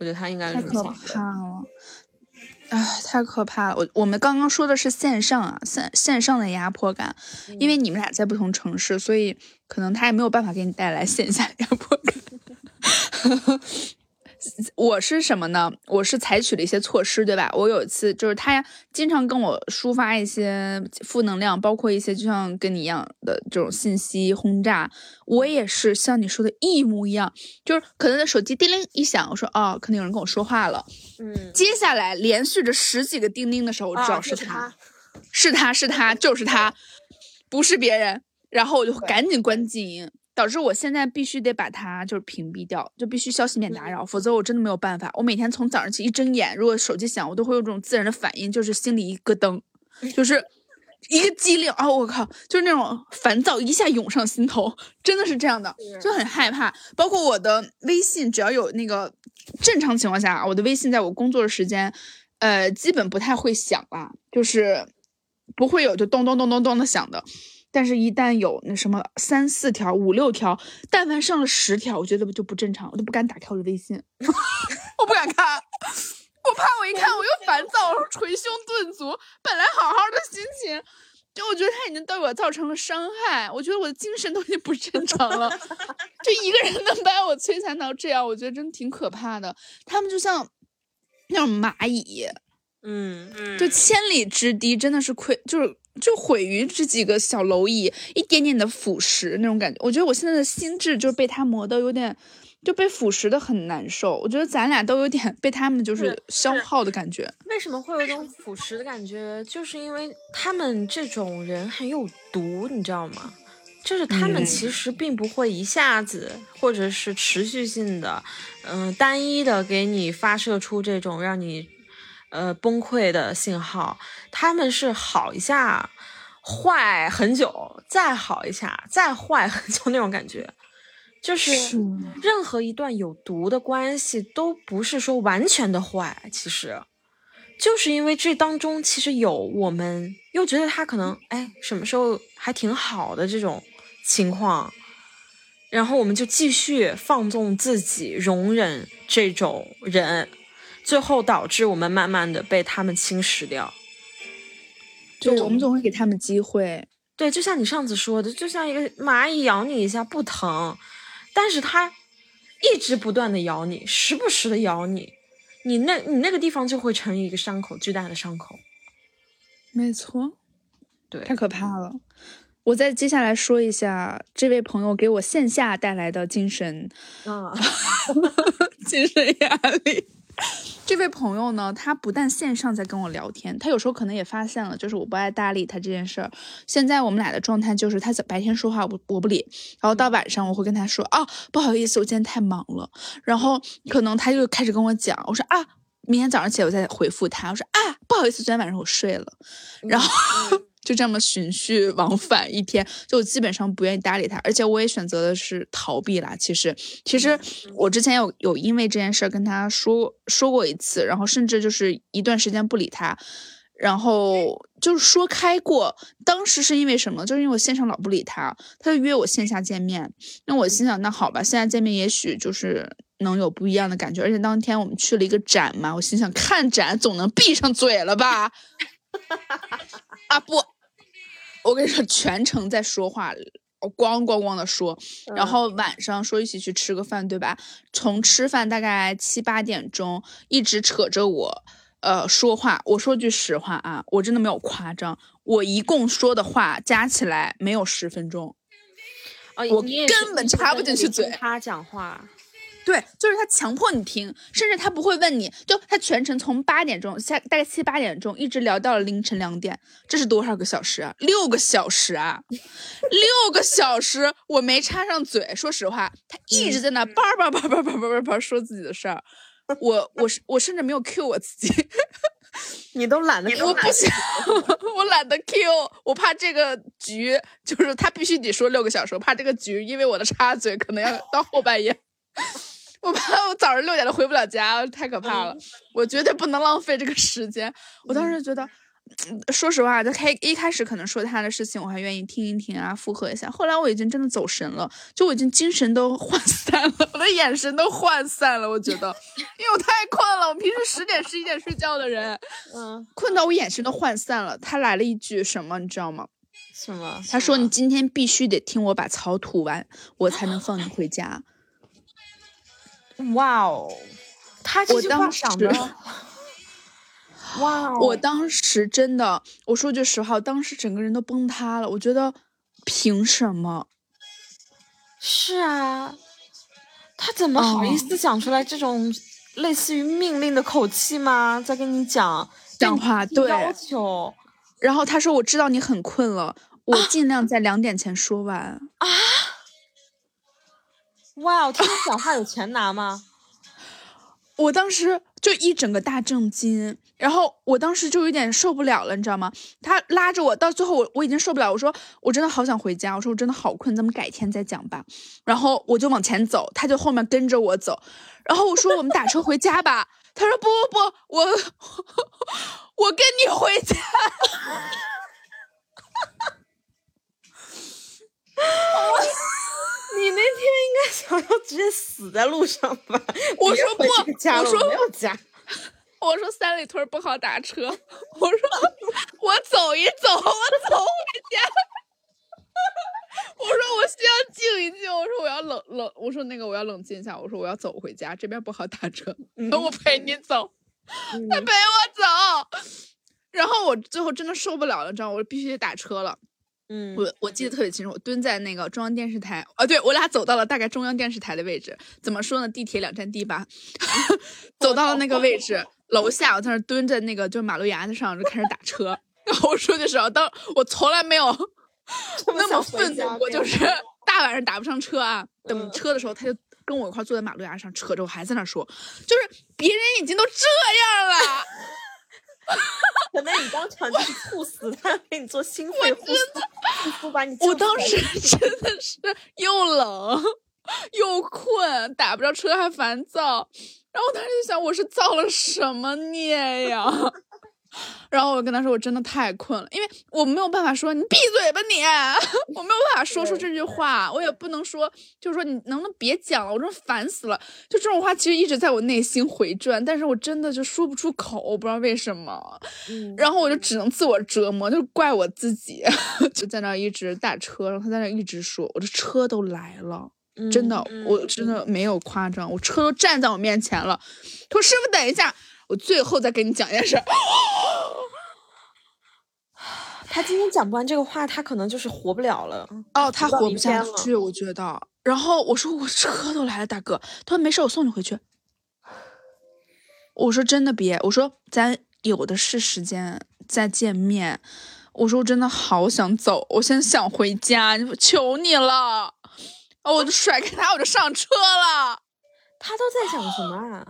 我觉得他应该太可怕了，哎，太可怕了！我我们刚刚说的是线上啊，线线上的压迫感，因为你们俩在不同城市，所以可能他也没有办法给你带来线下压迫感。我是什么呢？我是采取了一些措施，对吧？我有一次就是他经常跟我抒发一些负能量，包括一些就像跟你一样的这种信息轰炸，我也是像你说的一模一样，就是可能在手机叮铃一响，我说哦，可能有人跟我说话了，嗯，接下来连续着十几个叮铃的时候，我知道是他，是他是他就是他，不是别人，然后我就赶紧关静音。导致我现在必须得把它就是屏蔽掉，就必须消息免打扰，否则我真的没有办法。我每天从早上起一睁眼，如果手机响，我都会有这种自然的反应，就是心里一咯噔，就是一个机灵啊！我靠，就是那种烦躁一下涌上心头，真的是这样的，就很害怕。包括我的微信，只要有那个正常情况下，我的微信在我工作的时间，呃，基本不太会响啊，就是不会有就咚咚咚咚咚的响的。但是，一旦有那什么三四条、五六条，但凡上了十条，我觉得就不正常，我都不敢打开我的微信，我不敢看，我怕我一看我又烦躁，捶胸顿足。本来好好的心情，就我觉得他已经对我造成了伤害，我觉得我的精神都已经不正常了。就一个人能把我摧残到这样，我觉得真挺可怕的。他们就像那种蚂蚁，嗯嗯，就千里之堤，真的是溃，就是。就毁于这几个小蝼蚁，一点点的腐蚀那种感觉。我觉得我现在的心智就是被他磨的有点，就被腐蚀的很难受。我觉得咱俩都有点被他们就是消耗的感觉。为什么会有一种腐蚀的感觉？就是因为他们这种人很有毒，你知道吗？就是他们其实并不会一下子或者是持续性的，嗯，单一的给你发射出这种让你。呃，崩溃的信号，他们是好一下，坏很久，再好一下，再坏很久 那种感觉，就是任何一段有毒的关系都不是说完全的坏，其实。就是因为这当中其实有我们又觉得他可能哎什么时候还挺好的这种情况，然后我们就继续放纵自己，容忍这种人。最后导致我们慢慢的被他们侵蚀掉，就，我们总会给他们机会。对，就像你上次说的，就像一个蚂蚁咬你一下不疼，但是它一直不断的咬你，时不时的咬你，你那你那个地方就会成一个伤口，巨大的伤口。没错，对，太可怕了。我再接下来说一下这位朋友给我线下带来的精神啊，精神压力。这位朋友呢，他不但线上在跟我聊天，他有时候可能也发现了，就是我不爱搭理他这件事儿。现在我们俩的状态就是，他在白天说话我我不理，然后到晚上我会跟他说啊，不好意思，我今天太忙了。然后可能他就开始跟我讲，我说啊，明天早上起来我再回复他，我说啊，不好意思，昨天晚上我睡了。然后。就这么循序往返一天，就基本上不愿意搭理他，而且我也选择的是逃避啦。其实，其实我之前有有因为这件事跟他说说过一次，然后甚至就是一段时间不理他，然后就是说开过。当时是因为什么？就是因为我线上老不理他，他就约我线下见面。那我心想，那好吧，线下见面也许就是能有不一样的感觉。而且当天我们去了一个展嘛，我心想看展总能闭上嘴了吧？啊不，我跟你说，全程在说话。咣咣咣的说，然后晚上说一起去吃个饭，对吧？从吃饭大概七八点钟，一直扯着我，呃，说话。我说句实话啊，我真的没有夸张，我一共说的话加起来没有十分钟，我根本插不进去嘴。他讲话。对，就是他强迫你听，甚至他不会问你，就他全程从八点钟下大概七八点钟一直聊到了凌晨两点，这是多少个小时啊？六个小时啊，六个小时，我没插上嘴，说实话，他一直在那叭叭叭叭叭叭叭叭说自己的事儿，我我我甚至没有 Q 我自己，你都懒得，我不想，我懒得 Q，我怕这个局就是他必须得说六个小时，我怕这个局因为我的插嘴可能要到后半夜。我怕我早上六点都回不了家，太可怕了！我绝对不能浪费这个时间。我当时觉得，说实话，他开一开始可能说他的事情，我还愿意听一听啊，附和一下。后来我已经真的走神了，就我已经精神都涣散了，我的眼神都涣散了。我觉得，因为我太困了。我平时十点十一点睡觉的人，嗯，困到我眼神都涣散了。他来了一句什么，你知道吗？什么？他说：“你今天必须得听我把草吐完，我才能放你回家。” 哇哦，他这句话讲的，哇！我当时真的，我说句实话，当时整个人都崩塌了。我觉得，凭什么？是啊，他怎么好意思讲出来这种类似于命令的口气吗？在跟你讲讲话，对要求。然后他说：“我知道你很困了，我尽量在两点前说完。”啊！哇，我听他讲话有钱拿吗？我当时就一整个大震惊，然后我当时就有点受不了了，你知道吗？他拉着我，到最后我我已经受不了，我说我真的好想回家，我说我真的好困，咱们改天再讲吧。然后我就往前走，他就后面跟着我走，然后我说我们打车回家吧，他说不不不，我我跟你回家。哈哈哈哈你那天应该想要直接死在路上吧？我说不，我说没有家。我说三里屯不好打车。我说我走一走，我走回家。我说我需要静一静。我说我要冷冷。我说那个我要冷静一下。我说我要走回家，这边不好打车。等我陪你走，他陪我走。然后我最后真的受不了了，你知道我必须得打车了。嗯，我我记得特别清楚，我蹲在那个中央电视台，啊，对我俩走到了大概中央电视台的位置。怎么说呢？地铁两站地吧，走到了那个位置，楼下我在那蹲着那个就马路牙子上就开始打车。然后我说句实话，当我从来没有那么愤怒过，就是大晚上打不上车啊，等车的时候，他就跟我一块坐在马路牙上，扯着我还在那说，就是别人已经都这样了。可能你当场就是猝死，他给你做心肺复苏，把你。我当时真的是又冷又困，打不着车还烦躁，然后我当时就想，我是造了什么孽呀？然后我跟他说，我真的太困了，因为我没有办法说你闭嘴吧你，我没有办法说出这句话，我也不能说，就是说你能不能别讲了，我真烦死了。就这种话其实一直在我内心回转，但是我真的就说不出口，我不知道为什么。然后我就只能自我折磨，就怪我自己，就在那一直打车，然后他在那一直说，我的车都来了，真的，我真的没有夸张，我车都站在我面前了。他说师傅等一下。我最后再跟你讲一件事，他今天讲不完这个话，他可能就是活不了了。哦，他活不下去，我觉得。然后我说我车都来了，大哥。他说没事，我送你回去。我说真的别，我说咱有的是时间再见面。我说我真的好想走，我现在想回家，求你了。哦，我就甩开他，我就上车了。他都在讲什么啊？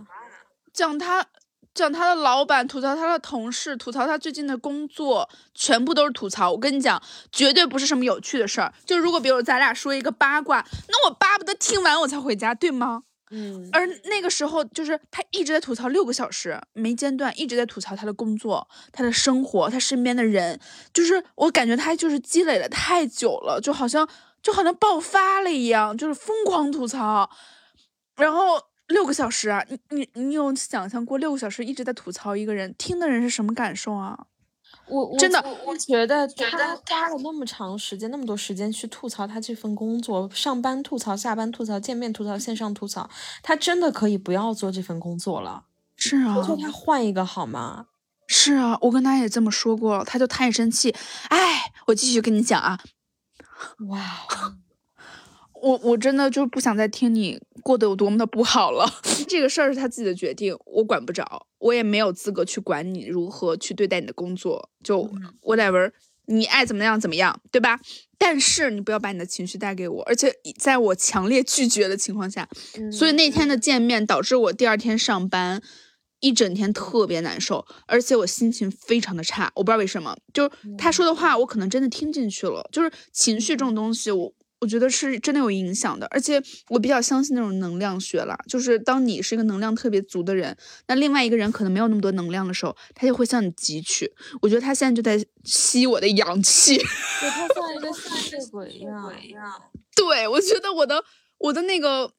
讲他。讲他的老板，吐槽他的同事，吐槽他最近的工作，全部都是吐槽。我跟你讲，绝对不是什么有趣的事儿。就如果比如咱俩说一个八卦，那我巴不得听完我才回家，对吗？嗯，而那个时候就是他一直在吐槽六个小时没间断，一直在吐槽他的工作、他的生活、他身边的人，就是我感觉他就是积累了太久了，就好像就好像爆发了一样，就是疯狂吐槽，然后六个小时啊，你你你有想象过六个小时一直在吐槽一个人，听的人是什么感受啊？我真的我觉得他花了那么长时间，那么多时间去吐槽他这份工作，上班吐槽，下班吐槽，见面吐槽，线上吐槽，他真的可以不要做这份工作了。是啊，求求他换一个好吗？是啊，我跟他也这么说过了，他就太生气。哎，我继续跟你讲啊，哇，哦我我真的就不想再听你过得有多么的不好了。这个事儿是他自己的决定，我管不着，我也没有资格去管你如何去对待你的工作。就 whatever，你爱怎么样怎么样，对吧？但是你不要把你的情绪带给我，而且在我强烈拒绝的情况下，所以那天的见面导致我第二天上班一整天特别难受，而且我心情非常的差，我不知道为什么。就是他说的话，我可能真的听进去了。就是情绪这种东西，我我觉得是真的有影响的，而且我比较相信那种能量学啦，就是当你是一个能量特别足的人，那另外一个人可能没有那么多能量的时候，他就会向你汲取。我觉得他现在就在吸我的阳气。对他像一个吸血鬼一样。对，我觉得我的我的那个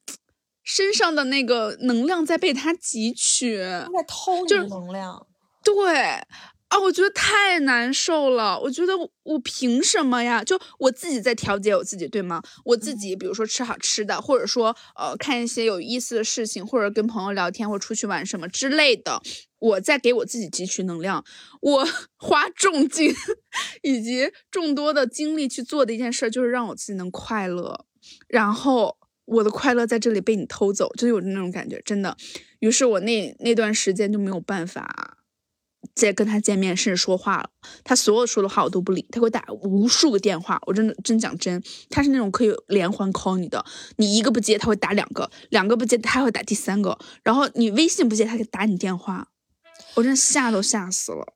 身上的那个能量在被他汲取，他在偷你的能量。对啊，我觉得太难受了。我觉得我我凭什么呀？就我自己在调节我自己，对吗？我自己比如说吃好吃的，或者说呃看一些有意思的事情，或者跟朋友聊天，或者出去玩什么之类的，我在给我自己汲取能量。我 花重金以及众多的精力去做的一件事，就是让我自己能快乐。然后我的快乐在这里被你偷走，就有那种感觉，真的。于是我那那段时间就没有办法再跟他见面，甚至说话了。他所有说的话我都不理，他给我打无数个电话，我真的真讲真，他是那种可以连环 call 你的，你一个不接他会打两个，两个不接他会打第三个，然后你微信不接他就打你电话，我真的吓都吓死了。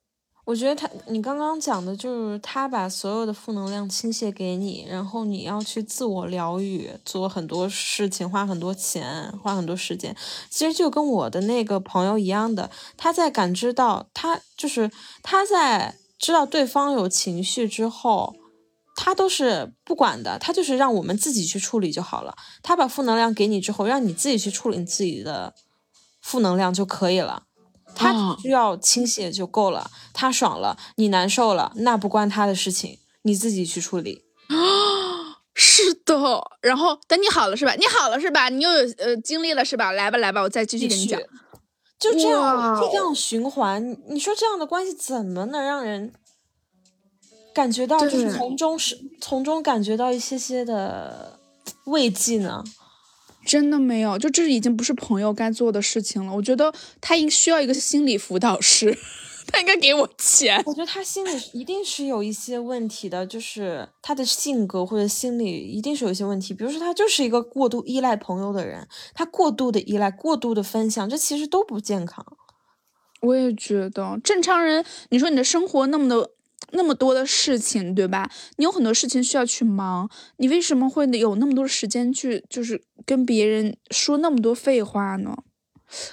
我觉得他，你刚刚讲的就是他把所有的负能量倾泻给你，然后你要去自我疗愈，做很多事情，花很多钱，花很多时间。其实就跟我的那个朋友一样的，他在感知到他就是他在知道对方有情绪之后，他都是不管的，他就是让我们自己去处理就好了。他把负能量给你之后，让你自己去处理你自己的负能量就可以了。他只需要倾泻就够了，他爽了，你难受了，那不关他的事情，你自己去处理。啊 是的，然后等你好了是吧？你好了是吧？你又有呃经历了是吧？来吧来吧，我再继续跟你讲。就这样，就这样循环。你说这样的关系怎么能让人感觉到就是从中是从中感觉到一些些的慰藉呢？真的没有，就这已经不是朋友该做的事情了。我觉得他应需要一个心理辅导师，他应该给我钱。我觉得他心里一定是有一些问题的，就是他的性格或者心理一定是有一些问题。比如说，他就是一个过度依赖朋友的人，他过度的依赖、过度的分享，这其实都不健康。我也觉得，正常人，你说你的生活那么的。那么多的事情，对吧？你有很多事情需要去忙，你为什么会有那么多时间去，就是跟别人说那么多废话呢？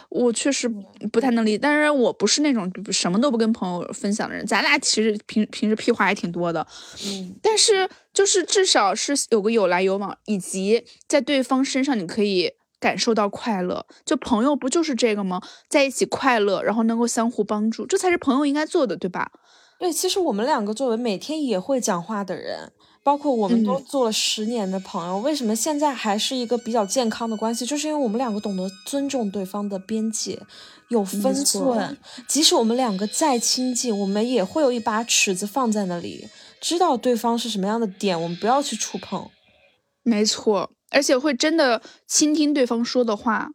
我确实不太能理解。但是我不是那种什么都不跟朋友分享的人，咱俩其实平平时屁话也挺多的。嗯，但是就是至少是有个有来有往，以及在对方身上你可以感受到快乐。就朋友不就是这个吗？在一起快乐，然后能够相互帮助，这才是朋友应该做的，对吧？对，其实我们两个作为每天也会讲话的人，包括我们都做了十年的朋友，为什么现在还是一个比较健康的关系？就是因为我们两个懂得尊重对方的边界，有分寸。即使我们两个再亲近，我们也会有一把尺子放在那里，知道对方是什么样的点，我们不要去触碰。没错，而且会真的倾听对方说的话。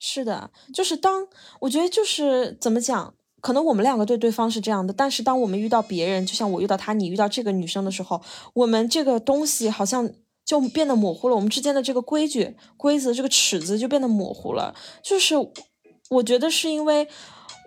是的，就是当我觉得就是怎么讲。可能我们两个对对方是这样的，但是当我们遇到别人，就像我遇到他，你遇到这个女生的时候，我们这个东西好像就变得模糊了，我们之间的这个规矩、规则、这个尺子就变得模糊了。就是我觉得是因为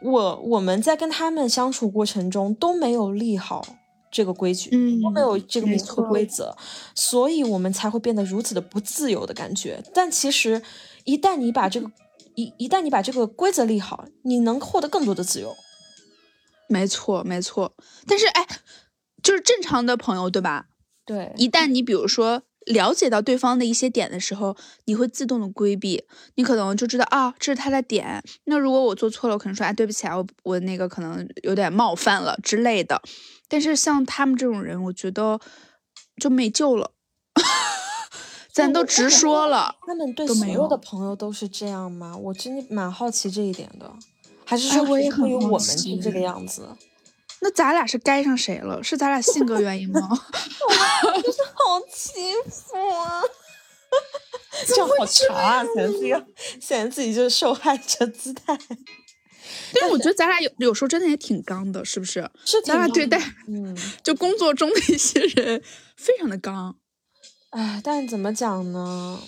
我我们在跟他们相处过程中都没有立好这个规矩，嗯都没有这个明确规则，所以我们才会变得如此的不自由的感觉。但其实，一旦你把这个一一旦你把这个规则立好，你能获得更多的自由。没错，没错。但是哎，就是正常的朋友，对吧？对，一旦你比如说了解到对方的一些点的时候，你会自动的规避，你可能就知道啊，这是他的点。那如果我做错了，我可能说，哎，对不起啊，我我那个可能有点冒犯了之类的。但是像他们这种人，我觉得就没救了，咱都直说了。他们对所有的朋友都是这样吗？我真的蛮好奇这一点的，还是哎说我也很我们这个样子？那咱俩是该上谁了？是咱俩性格原因吗？好欺负啊！这样好长啊，显得自己显得自己就是受害者姿态，但是我觉得咱俩有有时候真的也挺刚的，是不是？是咱俩对待嗯，就工作中的一些人非常的刚。哎，但是怎么讲呢？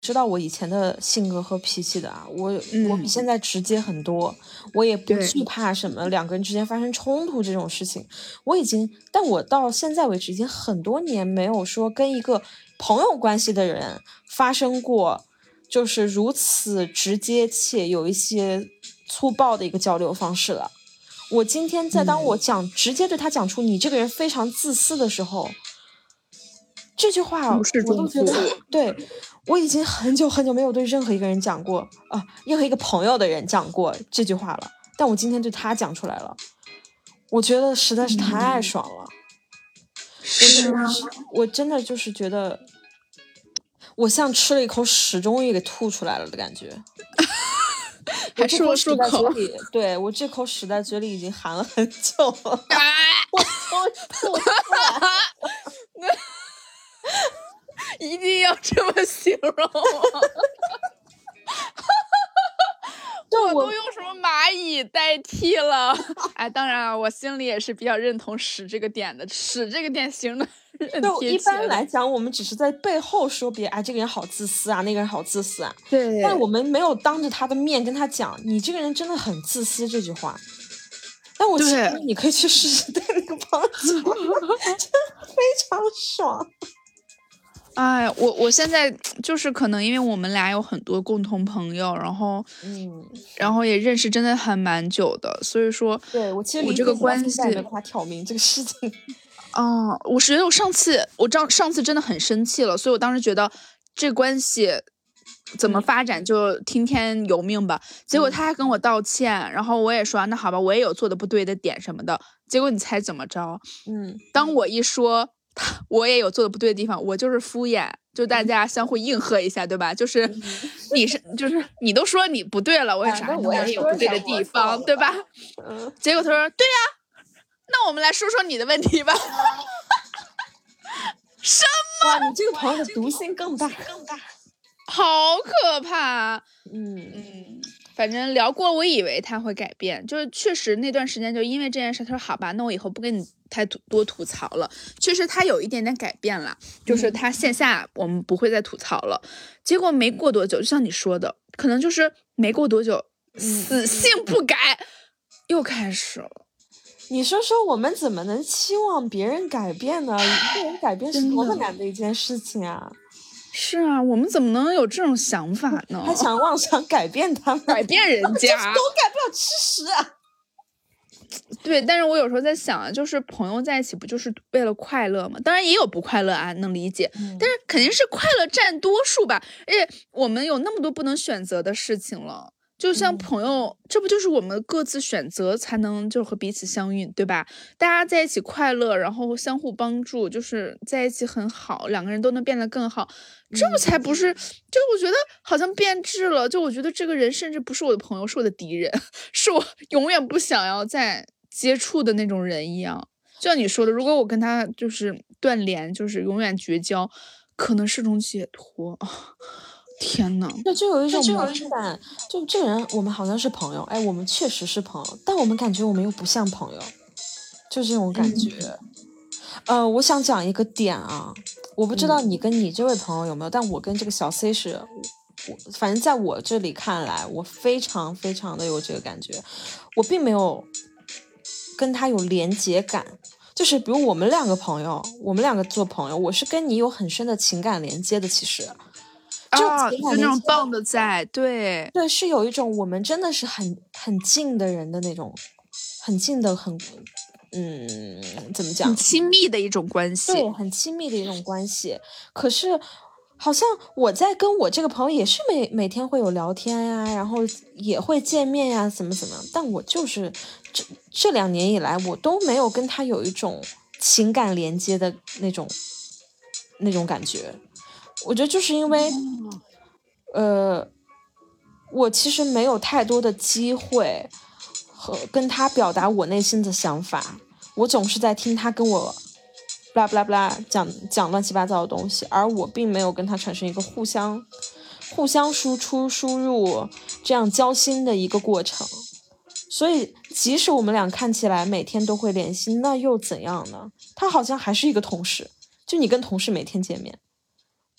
知道我以前的性格和脾气的啊，我、我比嗯现在直接很多，我也不惧怕什么两个人之间发生冲突这种事情。我已经，但我到现在为止已经很多年没有说跟一个朋友关系的人发生过，就是如此直接且有一些粗暴的一个交流方式了。我今天在当我讲、直接对他讲出你这个人非常自私的时候，这句话我都觉得，对我已经很久很久没有对任何一个人讲过啊，任何一个朋友的人讲过这句话了。但我今天对他讲出来了，我觉得实在是太爽了。是啊，我真的就是觉得，我像吃了一口屎，终于给吐出来了的感觉。还我这漱了漱口在嘴。里，对我这口屎在嘴里已经含了很久了。哎，我终于吐出来了。一定要这么形容吗？就我我都用什么蚂蚁代替了？哎，当然啊，我心里也是比较认同屎这个点的，屎这个点形容就一般来讲，我们只是在背后说别哎，这个人好自私啊，那个人好自私啊，对但我们没有当着他的面跟他讲，你这个人真的很自私这句话。但我其实对你可以去试试对那个朋友讲，真的非常爽。哎，我我现在就是可能因为我们俩有很多共同朋友，然后嗯，然后也认识真的还蛮久的，所以说，对我其实我这个关系在也没跟他挑明这个事情。哦，我是觉得我上次我上上次真的很生气了，所以我当时觉得这关系怎么嗯发展就听天由命吧。结果嗯他还跟我道歉，然后我也说那好吧，我也有做的不对的点什么的。结果你猜怎么着？嗯，当我一说他 我也有做的不对的地方，我就是敷衍，就大家相互应和一下，对吧？就是你是就是你都说你不对了，我也说啊那我也有不对的地方，对吧？嗯，结果他说对呀、那我们来说说你的问题吧。什么，你这个朋友的毒性更大，更大。好可怕！嗯嗯，反正聊过，我以为他会改变，就是确实那段时间就因为这件事，他说好吧，那我以后不跟你太多吐槽了。确实他有一点点改变了，就是他线下我们不会再吐槽了。结果没过多久，就像你说的，可能就是没过多久，死性不改，又开始了。你说说，我们怎么能期望别人改变呢？一个人改变是多么难的一件事情啊！是啊，我们怎么能有这种想法呢？还想妄想改变他们，改变人 家，都改不了吃屎啊！对，但是我有时候在想啊，就是朋友在一起不就是为了快乐吗？当然也有不快乐啊，能理解，但是肯定是快乐占多数吧。而且我们有那么多不能选择的事情了，就像嗯朋友，这不就是我们各自选择才能就和彼此相遇，对吧？大家在一起快乐，然后相互帮助，就是在一起很好，两个人都能变得更好，这不才不是？就我觉得好像变质了，就我觉得这个人甚至不是我的朋友，是我的敌人，是我永远不想要再接触的那种人一样。就像你说的，如果我跟他就是断联，就是永远绝交，可能是种解脱。天呐，那就有一种模式感，就这个人我们好像是朋友，哎，我们确实是朋友，但我们感觉我们又不像朋友，就这种感觉。呃，我想讲一个点啊，我不知道你跟你这位朋友有没有，但我跟这个小 C 是，我反正在我这里看来，我非常非常的有这个感觉，我并没有跟他有连结感。就是比如我们两个朋友，我们两个做朋友，我是跟你有很深的情感连接的。其实，就就那种棒的在，对对，是有一种我们真的是很很近的人的那种，很近的很，嗯，怎么讲？很亲密的一种关系，对，很亲密的一种关系。可是。好像我在跟我这个朋友也是每每天会有聊天呀，然后也会见面呀，怎么怎么样？但我就是这这两年以来，我都没有跟他有一种情感连接的那种那种感觉。我觉得就是因为，呃，我其实没有太多的机会和跟他表达我内心的想法，我总是在听他跟我。不拉不拉不拉，讲讲乱七八糟的东西，而我并没有跟他产生一个互相、互相输出、输入这样交心的一个过程。所以，即使我们俩看起来每天都会联系，那又怎样呢？他好像还是一个同事，就你跟同事每天见面，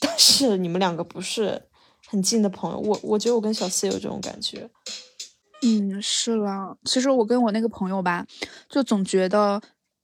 但是你们两个不是很近的朋友。我我觉得我跟小四有这种感觉。嗯，是了。其实我跟我那个朋友吧，就总觉得。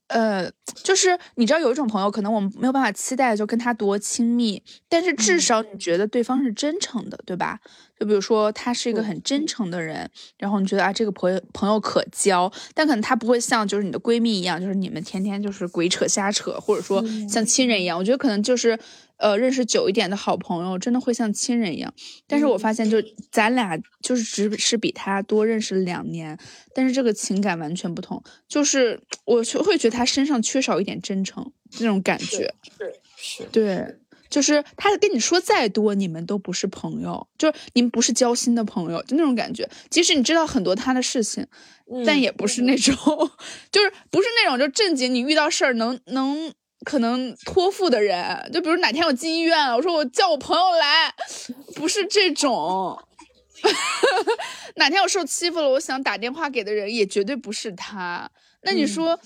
呃，就是你知道有一种朋友，可能我们没有办法期待就跟他多亲密，但是至少你觉得对方是真诚的，对吧？就比如说他是一个很真诚的人，然后你觉得啊这个朋友朋友可交，但可能他不会像就是你的闺蜜一样，就是你们天天就是鬼扯瞎扯，或者说像亲人一样。我觉得可能就是。呃，认识久一点的好朋友，真的会像亲人一样。但是我发现，就咱俩就是只是比他多认识了两年，但是这个情感完全不同。就是 我会觉得他身上缺少一点真诚那种感觉。是是，对，就是他跟你说再多，你们都不是朋友，就是你们不是交心的朋友，就那种感觉。即使你知道很多他的事情，但也不是那种，就是不是那种就正经，你遇到事儿能能。可能托付的人，就比如哪天我进医院了，我说我叫我朋友来，不是这种。哪天我受欺负了，我想打电话给的人也绝对不是他。那你说，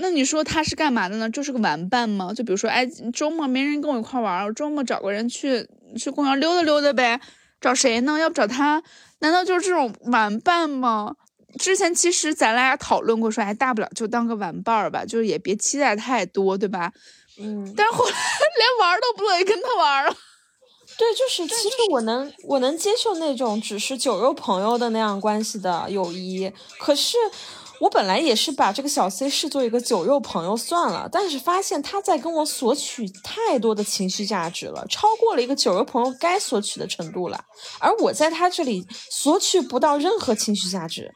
那你说他是干嘛的呢？就是个玩伴吗？就比如说，哎，周末没人跟我一块玩，我周末找个人去去公园溜达溜达呗。找谁呢？要不找他？难道就是这种玩伴吗？之前其实咱俩讨论过，说哎，大不了就当个玩伴儿吧，就是也别期待太多，对吧？嗯。但是后来 连玩都不乐意跟他玩了。对，就是其实我能我能接受那种只是酒肉朋友的那样关系的友谊，可是我本来也是把这个小 C 视作一个酒肉朋友算了，但是发现他在跟我索取太多的情绪价值了，超过了一个酒肉朋友该索取的程度了，而我在他这里索取不到任何情绪价值。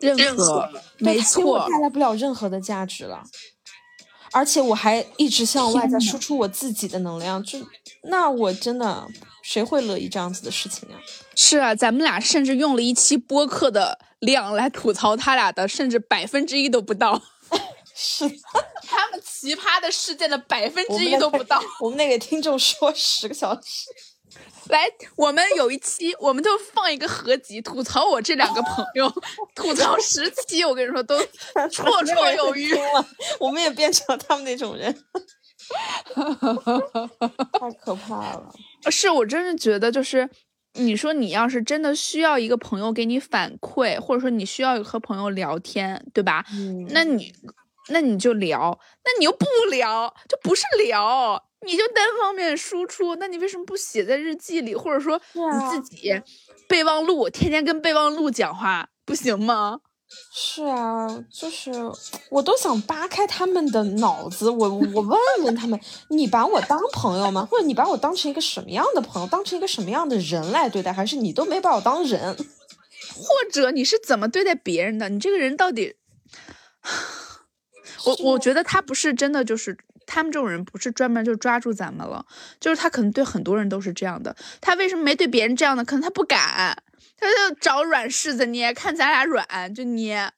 任何没错，带来不了任何的价值了，而且我还一直向外在输出我自己的能量，就那我真的谁会乐意这样子的事情啊？是啊，咱们俩甚至用了一期播客的量来吐槽他俩的，甚至百分之一都不到。是 他们奇葩的事件的百分之一都不到。我们那个听众说十个小时。来，我们有一期，我们就放一个合集，吐槽我这两个朋友，吐槽十期，我跟你说都绰绰有余了。我们也变成了他们那种人，太可怕了。是我真是觉得，就是你说你要是真的需要一个朋友给你反馈，或者说你需要和朋友聊天，对吧？嗯，那你那你就聊，那你又不聊，就不是聊。你就单方面输出，那你为什么不写在日记里，或者说你自己备忘录，天天跟备忘录讲话，不行吗？是啊，就是我都想扒开他们的脑子，我我问问他们，你把我当朋友吗？或者你把我当成一个什么样的朋友，当成一个什么样的人来对待？还是你都没把我当人？或者你是怎么对待别人的？你这个人到底？我我觉得他不是真的就是。他们这种人不是专门就抓住咱们了，就是他可能对很多人都是这样的。他为什么没对别人这样呢？可能他不敢，他就找软柿子捏，看咱俩软就捏，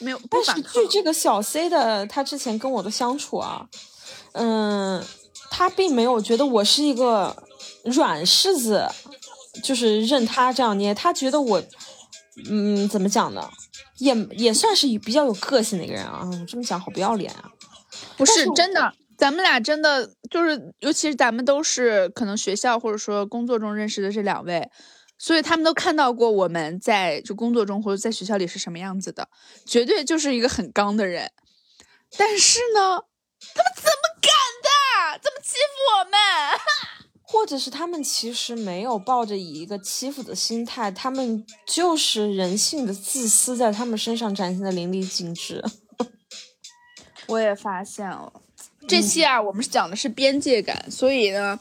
没有。但是据这个小 C 的他之前跟我的相处啊，嗯，他并没有觉得我是一个软柿子，就是任他这样捏。他觉得我，嗯，怎么讲呢？也也算是比较有个性的一个人啊。我这么讲好不要脸啊。不是真的，咱们俩真的就是，尤其是咱们都是可能学校或者说工作中认识的这两位，所以他们都看到过我们在就工作中或者在学校里是什么样子的，绝对就是一个很刚的人。但是呢，他们怎么敢的怎么欺负我们？或者是他们其实没有抱着以一个欺负的心态，他们就是人性的自私在他们身上展现的淋漓尽致。我也发现了，这期啊，我们讲的是边界感，所以呢。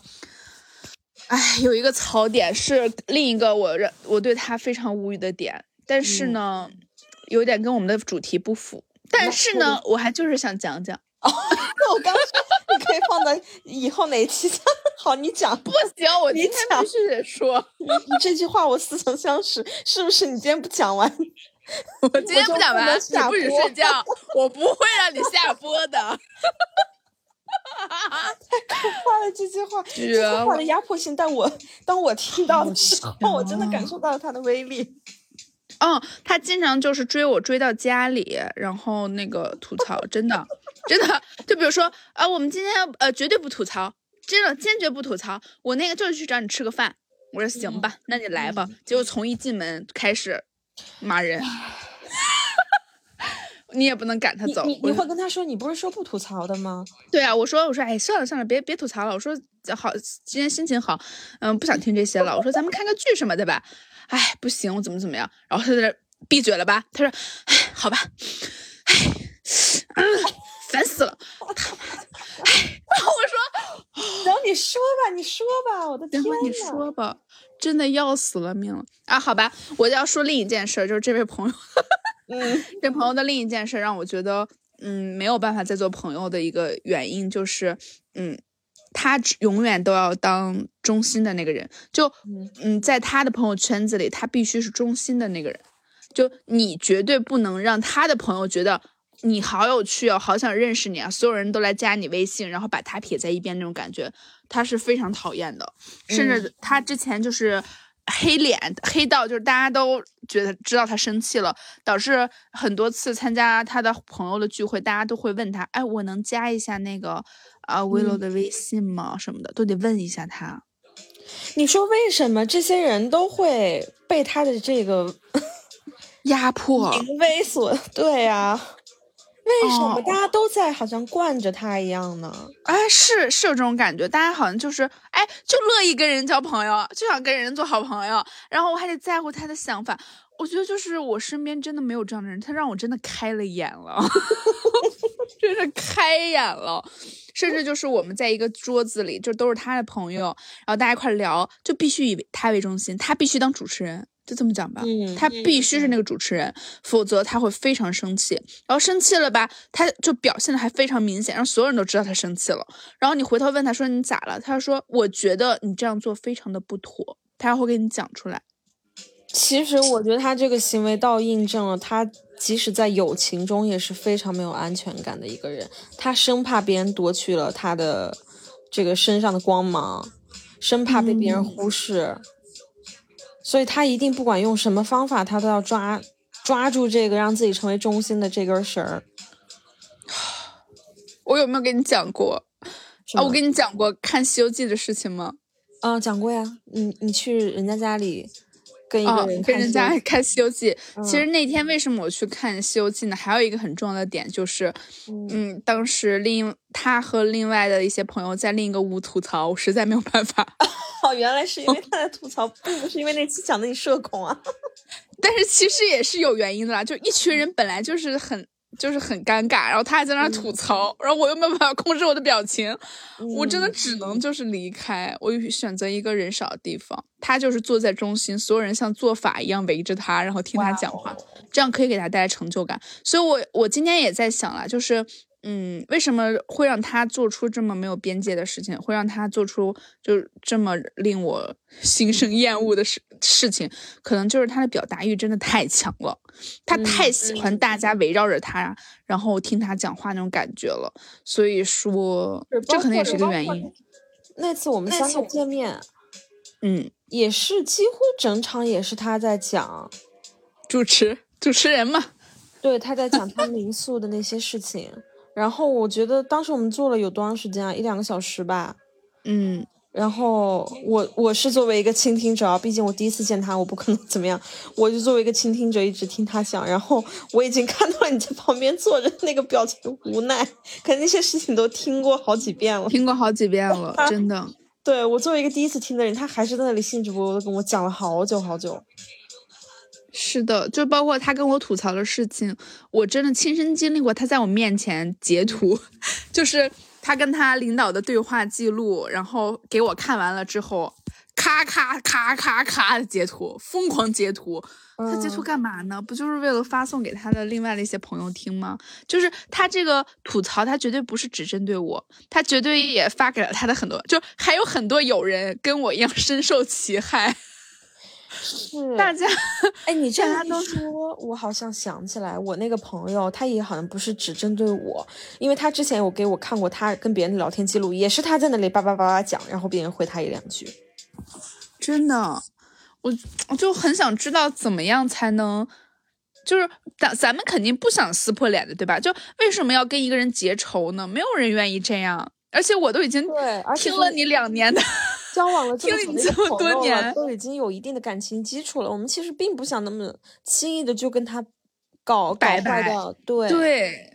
哎，有一个槽点是另一个我让我对他非常无语的点，但是呢，有点跟我们的主题不符。但是呢，我还就是想讲讲。哦，那我刚说你可以放在以后哪一期讲。好，你讲。不行，我今天必须得说。你你这句话我似曾相识，是不是？你今天不讲完，我今天不讲完，你不许睡觉，我不会让你下播的。太可怕了！这句话，这句话的压迫性，但我当我听到的时候，我真的感受到了它的威力。嗯，他经常就是追我追到家里，然后那个吐槽，真的，真的，就比如说啊，我们今天呃绝对不吐槽，真的坚决不吐槽。我那个就是去找你吃个饭，我说行吧，那你来吧。结果从一进门开始骂人。你也不能赶他走。你你会跟他说，你不是说不吐槽的吗？对啊，我说我说，哎，算了算了，别别吐槽了。我说好，今天心情好，嗯，不想听这些了。我说咱们看个剧什么的吧。哎，不行，我怎么怎么样？然后他在那闭嘴了吧？他说，哎，好吧，哎，烦死了，他妈的，哎，然后我说，行，你说吧，你说吧，我的天呐，你说吧，真的要死了命了啊！好吧，我就要说另一件事，就是这位朋友。嗯，这朋友的另一件事让我觉得，嗯，没有办法再做朋友的一个原因就是，嗯，他永远都要当中心的那个人，就，嗯，在他的朋友圈子里，他必须是中心的那个人，就你绝对不能让他的朋友觉得你好有趣哦，好想认识你啊，所有人都来加你微信，然后把他撇在一边那种感觉，他是非常讨厌的，甚至他之前就是。黑脸黑到就是大家都觉得知道他生气了，导致很多次参加他的朋友的聚会，大家都会问他：“哎，我能加一下那个啊 Willow 的微信吗？”什么的都得问一下他。你说为什么这些人都会被他的这个压迫、淫威所？对呀。为什么大家都在好像惯着他一样呢？哎，是是有这种感觉，大家好像就是哎，就乐意跟人交朋友，就想跟人做好朋友，然后我还得在乎他的想法。我觉得就是我身边真的没有这样的人，他让我真的开了眼了，真是开眼了。甚至就是我们在一个桌子里，就都是他的朋友，然后大家一块聊，就必须以他为中心，他必须当主持人。就这么讲吧，他必须是那个主持人，否则他会非常生气。然后生气了吧，他就表现的还非常明显，让所有人都知道他生气了。然后你回头问他说你咋了？他说我觉得你这样做非常的不妥，他会给你讲出来。其实我觉得他这个行为倒印证了他即使在友情中也是非常没有安全感的一个人。他生怕别人夺去了他的这个身上的光芒，生怕被别人忽视。所以他一定不管用什么方法，他都要抓抓住这个让自己成为中心的这根绳儿。我有没有跟你讲过啊？我跟你讲过看《西游记》的事情吗？啊，讲过呀。你你去人家家里跟一个人跟人家看《西游记》，其实那天为什么我去看《西游记》呢？还有一个很重要的点就是，嗯，当时另他和另外的一些朋友在另一个屋吐槽，我实在没有办法。哦，原来是因为他在吐槽，并不是因为那期讲的你社恐啊。但是其实也是有原因的啦，就一群人本来就是很就是很尴尬，然后他还在那吐槽，然后我又没有办法控制我的表情，我真的只能就是离开，我选择一个人少的地方。他就是坐在中心，所有人像做法一样围着他，然后听他讲话，这样可以给他带来成就感。所以，我我今天也在想了，就是。嗯，为什么会让他做出这么没有边界的事情？会让他做出就这么令我心生厌恶的事事情？可能就是他的表达欲真的太强了，他太喜欢大家围绕着他，然后听他讲话那种感觉了。所以说，这可能也是一个原因。那次我们三个见面，嗯，也是几乎整场也是他在讲主持主持人嘛，对，他在讲他 民宿的那些事情。然后我觉得当时我们坐了有多长时间啊？一两个小时吧。嗯，然后我我是作为一个倾听者啊，毕竟我第一次见他，我不可能怎么样，我就作为一个倾听者一直听他讲。然后我已经看到了你在旁边坐着那个表情无奈，可能那些事情都听过好几遍了，听过好几遍了，真的。对我作为一个第一次听的人，他还是在那里兴致勃勃的跟我讲了好久好久。是的，就包括他跟我吐槽的事情，我真的亲身经历过。他在我面前截图，就是他跟他领导的对话记录，然后给我看完了之后，咔咔咔咔咔的截图，疯狂截图。他截图干嘛呢？不就是为了发送给他的另外的一些朋友听吗？就是他这个吐槽，他绝对不是只针对我，他绝对也发给了他的很多，就还有很多友人跟我一样深受其害。是大家，哎，你这样都说，我好像想起来，我那个朋友，他也好像不是只针对我，因为他之前有给我看过他跟别人的聊天记录，也是他在那里叭叭叭叭讲，然后别人回他一两句。真的，我我就很想知道怎么样才能，就是咱咱们肯定不想撕破脸的，对吧？就为什么要跟一个人结仇呢？没有人愿意这样，而且我都已经听了你两年的。交往了这么多年，都已经有一定的感情基础了。我们其实并不想那么轻易的就跟他搞搞坏掉。对对，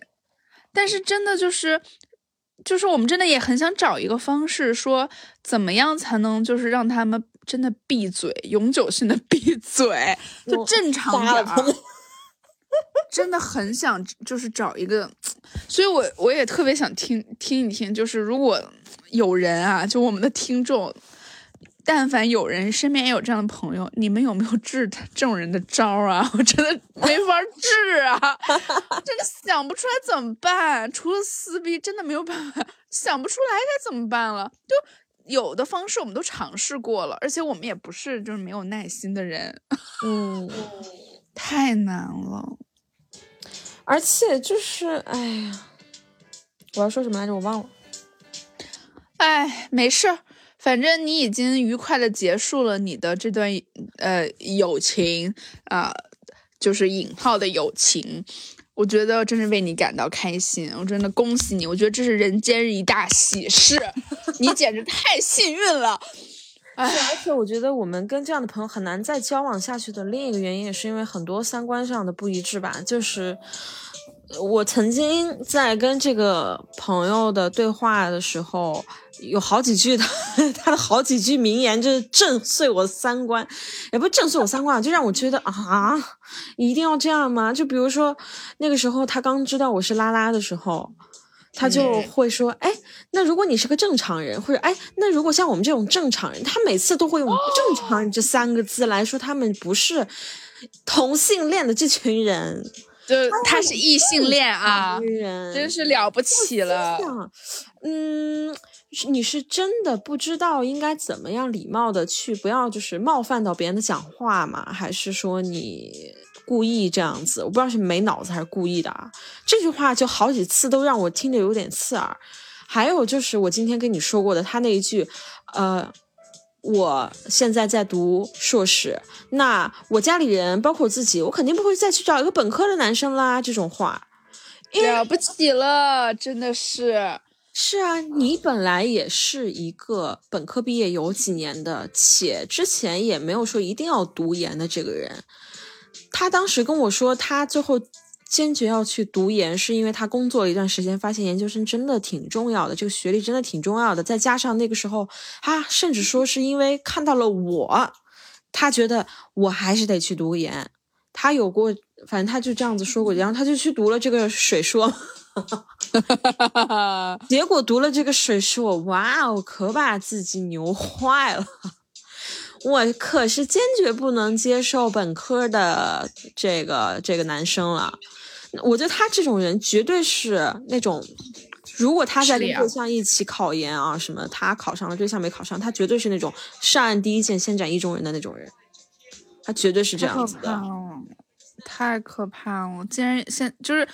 但是真的就是，就是我们真的也很想找一个方式，说怎么样才能就是让他们真的闭嘴，永久性的闭嘴，就正常点。真的很想就是找一个，所以我我也特别想听听一听，就是如果。有人啊，就我们的听众，但凡有人身边有这样的朋友，你们有没有治他这种人的招啊？我真的没法治啊，真的想不出来怎么办。除了撕逼，真的没有办法，想不出来该怎么办了。就有的方式我们都尝试过了，而且我们也不是就是没有耐心的人。嗯，太难了。而且就是，哎呀，我要说什么来着？我忘了。哎，没事，反正你已经愉快的结束了你的这段呃友情啊，就是引号的友情，我觉得真是为你感到开心，我真的恭喜你，我觉得这是人间一大喜事，你简直太幸运了。而且我觉得我们跟这样的朋友很难再交往下去的另一个原因，也是因为很多三观上的不一致吧，就是。我曾经在跟这个朋友的对话的时候，有好几句他 他的好几句名言，就是震碎我三观，也不震碎我三观，就让我觉得啊，一定要这样吗？就比如说那个时候他刚知道我是拉拉的时候，他就会说，哎，那如果你是个正常人，或者哎，那如果像我们这种正常人，他每次都会用正常人这三个字来说他们不是同性恋的这群人。就他是异性恋啊，真是了不起了。嗯，你是真的不知道应该怎么样礼貌的去，不要就是冒犯到别人的讲话吗？还是说你故意这样子？我不知道是没脑子还是故意的啊。这句话就好几次都让我听着有点刺耳。还有就是我今天跟你说过的，他那一句，呃。我现在在读硕士，那我家里人包括我自己，我肯定不会再去找一个本科的男生啦。这种话了不起了，真的是。是啊，你本来也是一个本科毕业有几年的，且之前也没有说一定要读研的这个人，他当时跟我说，他最后。坚决要去读研，是因为他工作了一段时间，发现研究生真的挺重要的，这个学历真的挺重要的。再加上那个时候，他甚至说是因为看到了我，他觉得我还是得去读研。他有过，反正他就这样子说过，然后他就去读了这个水硕，结果读了这个水硕，哇哦，可把自己牛坏了。我可是坚决不能接受本科的这个这个男生了。我觉得他这种人绝对是那种，如果他在跟对象一起考研啊什么，他考上了，对象没考上，他绝对是那种上岸第一线先斩意中人的那种人，他绝对是这样子的。太可怕了！竟然现就是。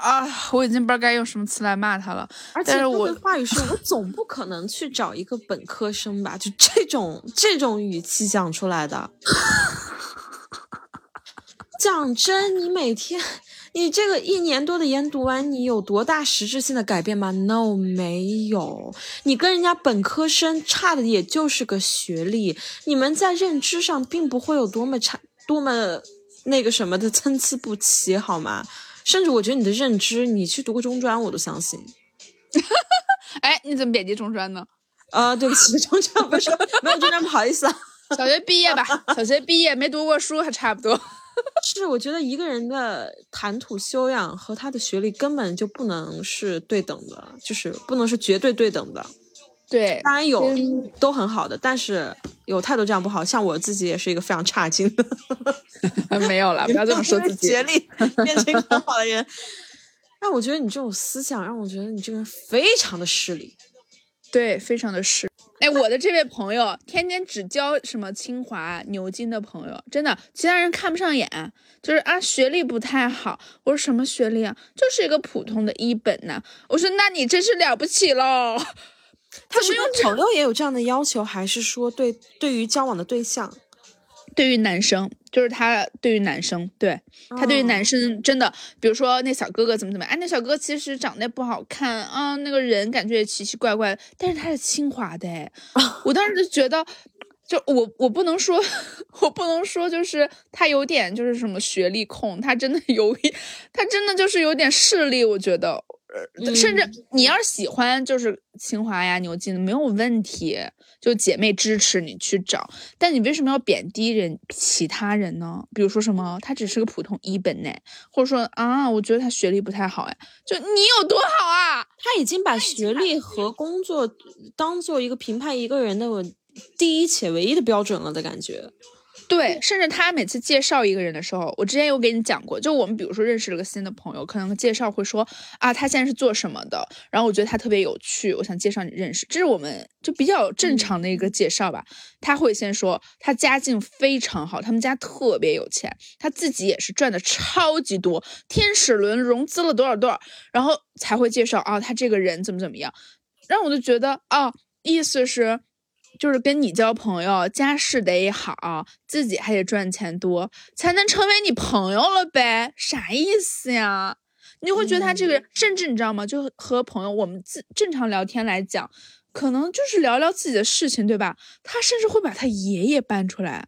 啊，我已经不知道该用什么词来骂他了。而且我的话语是，我总不可能去找一个本科生吧？就这种这种语气讲出来的。讲真，你每天你这个一年多的研读完，你有多大实质性的改变吗？No，没有。你跟人家本科生差的也就是个学历，你们在认知上并不会有多么差、多么那个什么的参差不齐，好吗？甚至我觉得你的认知，你去读个中专，我都相信。哎，你怎么贬低中专呢？啊，对不起，中专不是没有中专，不好意思啊。小学毕业吧，小学毕业没读过书还差不多。是，我觉得一个人的谈吐修养和他的学历根本就不能是对等的，就是不能是绝对对等的。对，当然有都很好的，但是有太多这样不好。像我自己也是一个非常差劲的，没有了，不要这么说自己。学历变成一个很好的人，但我觉得你这种思想让我觉得你这个人非常的势利。对，非常的势。哎，我的这位朋友天天只交什么清华、牛津的朋友，真的，其他人看不上眼，就是啊，学历不太好。我说什么学历啊？就是一个普通的一本呢。我说那你真是了不起喽。他是对朋友也有这样的要求，还是说对对于交往的对象？对于男生，就是他对于男生，对他对于男生真的，比如说那小哥哥怎么怎么样，哎，那小哥其实长得不好看啊，那个人感觉也奇奇怪怪，但是他是清华的，哎，我当时就觉得，就我我不能说，我不能说，就是他有点就是什么学历控，他真的有，他真的就是有点势力，我觉得。甚至你要是喜欢，就是清华呀、牛津的没有问题，就姐妹支持你去找。但你为什么要贬低人其他人呢？比如说什么，他只是个普通一本呢，或者说啊，我觉得他学历不太好哎，就你有多好啊？他已经把学历和工作当做一个评判一个人的第一且唯一的标准了的感觉。对，甚至他每次介绍一个人的时候，我之前有给你讲过，就我们比如说认识了个新的朋友，可能介绍会说啊，他现在是做什么的，然后我觉得他特别有趣，我想介绍你认识，这是我们就比较正常的一个介绍吧。他会先说他家境非常好，他们家特别有钱，他自己也是赚的超级多，天使轮融资了多少多少，然后才会介绍啊，他这个人怎么怎么样，然后我就觉得啊，意思是。就是跟你交朋友，家世得好，自己还得赚钱多，才能成为你朋友了呗？啥意思呀？你会觉得他这个人，甚至你知道吗？就和朋友我们自正常聊天来讲，可能就是聊聊自己的事情，对吧？他甚至会把他爷爷搬出来，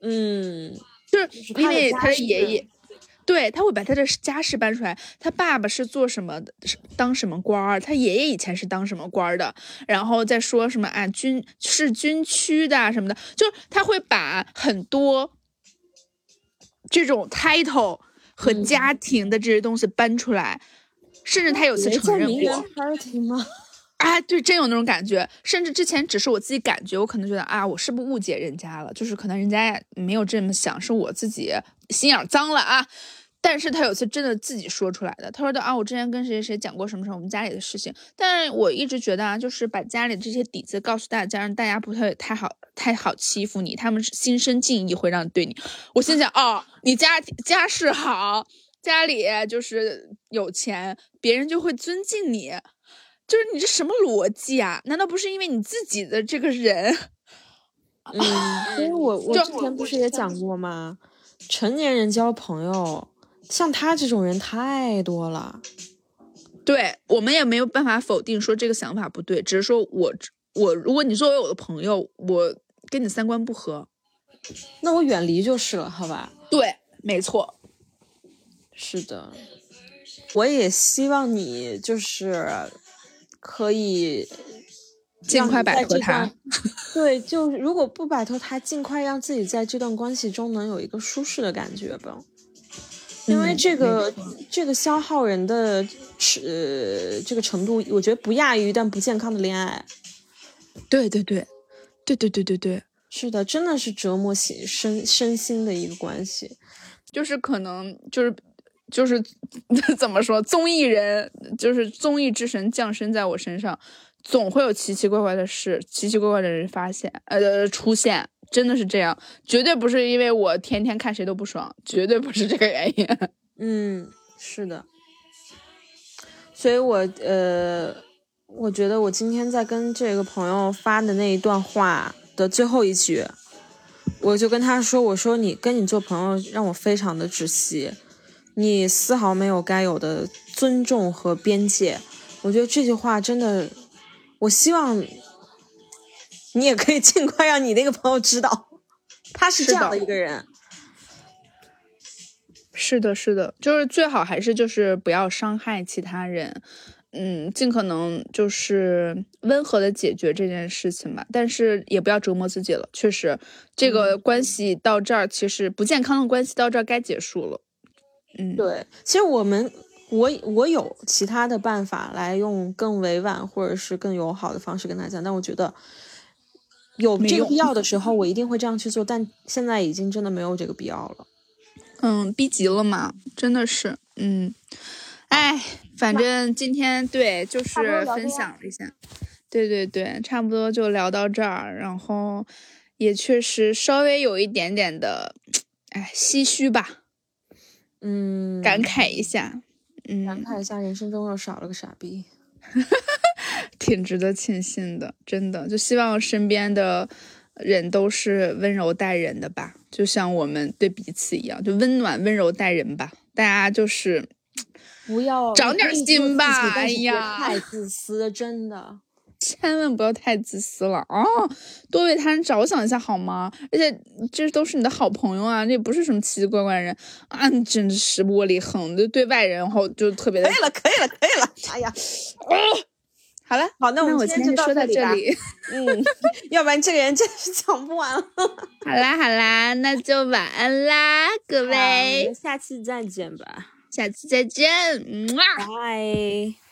嗯，就是因为他的爷爷。对他会把他的家世搬出来，他爸爸是做什么的，当什么官儿，他爷爷以前是当什么官儿的，然后再说什么啊军是军区的什么的，就他会把很多这种 title 和家庭的这些东西搬出来，甚至他有次承认过。哎，对，真有那种感觉，甚至之前只是我自己感觉，我可能觉得啊，我是不是误解人家了？就是可能人家没有这么想，是我自己心眼脏了啊。但是他有次真的自己说出来的，他说的啊，我之前跟谁谁谁讲过什么什么我们家里的事情，但是我一直觉得啊，就是把家里这些底子告诉大家，让大家不会太好太好欺负你，他们心生敬意会让对你。我心想哦，你家家世好，家里就是有钱，别人就会尊敬你。就是你这什么逻辑啊？难道不是因为你自己的这个人？嗯，所以我 我之前不是也讲过吗？成年人交朋友，像他这种人太多了。对我们也没有办法否定说这个想法不对，只是说我我如果你作为我的朋友，我跟你三观不合，那我远离就是了，好吧？对，没错，是的，我也希望你就是。可以尽快摆脱他，对，就如果不摆脱他，尽快让自己在这段关系中能有一个舒适的感觉吧。因为这个这个消耗人的呃这个程度，我觉得不亚于但不健康的恋爱。对对对，对对对对对，是的，真的是折磨心身身心的一个关系，就是可能就是。就是 怎么说，综艺人就是综艺之神降生在我身上，总会有奇奇怪怪的事，奇奇怪怪的人发现，呃，出现，真的是这样，绝对不是因为我天天看谁都不爽，绝对不是这个原因。嗯，是的，所以我呃，我觉得我今天在跟这个朋友发的那一段话的最后一句，我就跟他说，我说你跟你做朋友让我非常的窒息。你丝毫没有该有的尊重和边界。我觉得这句话真的，我希望你也可以 尽快让你那个朋友知道，他是这样的一个人。是的，是的，就是最好还是就是不要伤害其他人，嗯，尽可能就是温和的解决这件事情吧，但是也不要折磨自己了。确实，这个关系到这儿，其实不健康的关系到这儿该结束了。嗯，对，其实我们我我有其他的办法来用更委婉或者是更友好的方式跟他讲，但我觉得有这个必要的时候，我一定会这样去做，但现在已经真的没有这个必要了。嗯，逼急了嘛，真的是，嗯，哎，反正今天对，就是分享了一下，对对对，差不多就聊到这儿，然后也确实稍微有一点点的，哎，唏嘘吧，嗯，感慨一下，嗯，感慨一下，人生中又少了个傻逼，挺值得庆幸的，真的，就希望身边的。人都是温柔待人的吧，就像我们对彼此一样，就温暖温柔待人吧。大家就是不要长点心吧，哎呀，太自私，真的，千万不要太自私了啊！多为他人着想一下好吗？而且这都是你的好朋友啊，这也不是什么奇奇怪怪人啊！你真的是窝里横，就对外人然后就特别的。可以了，可以了，可以了。哎呀，好了，好，那我们今天就说到这里。嗯，要不然这个人真是讲不完了。好啦，好啦，那就晚安啦，各位，下次再见吧，下次再见，拜。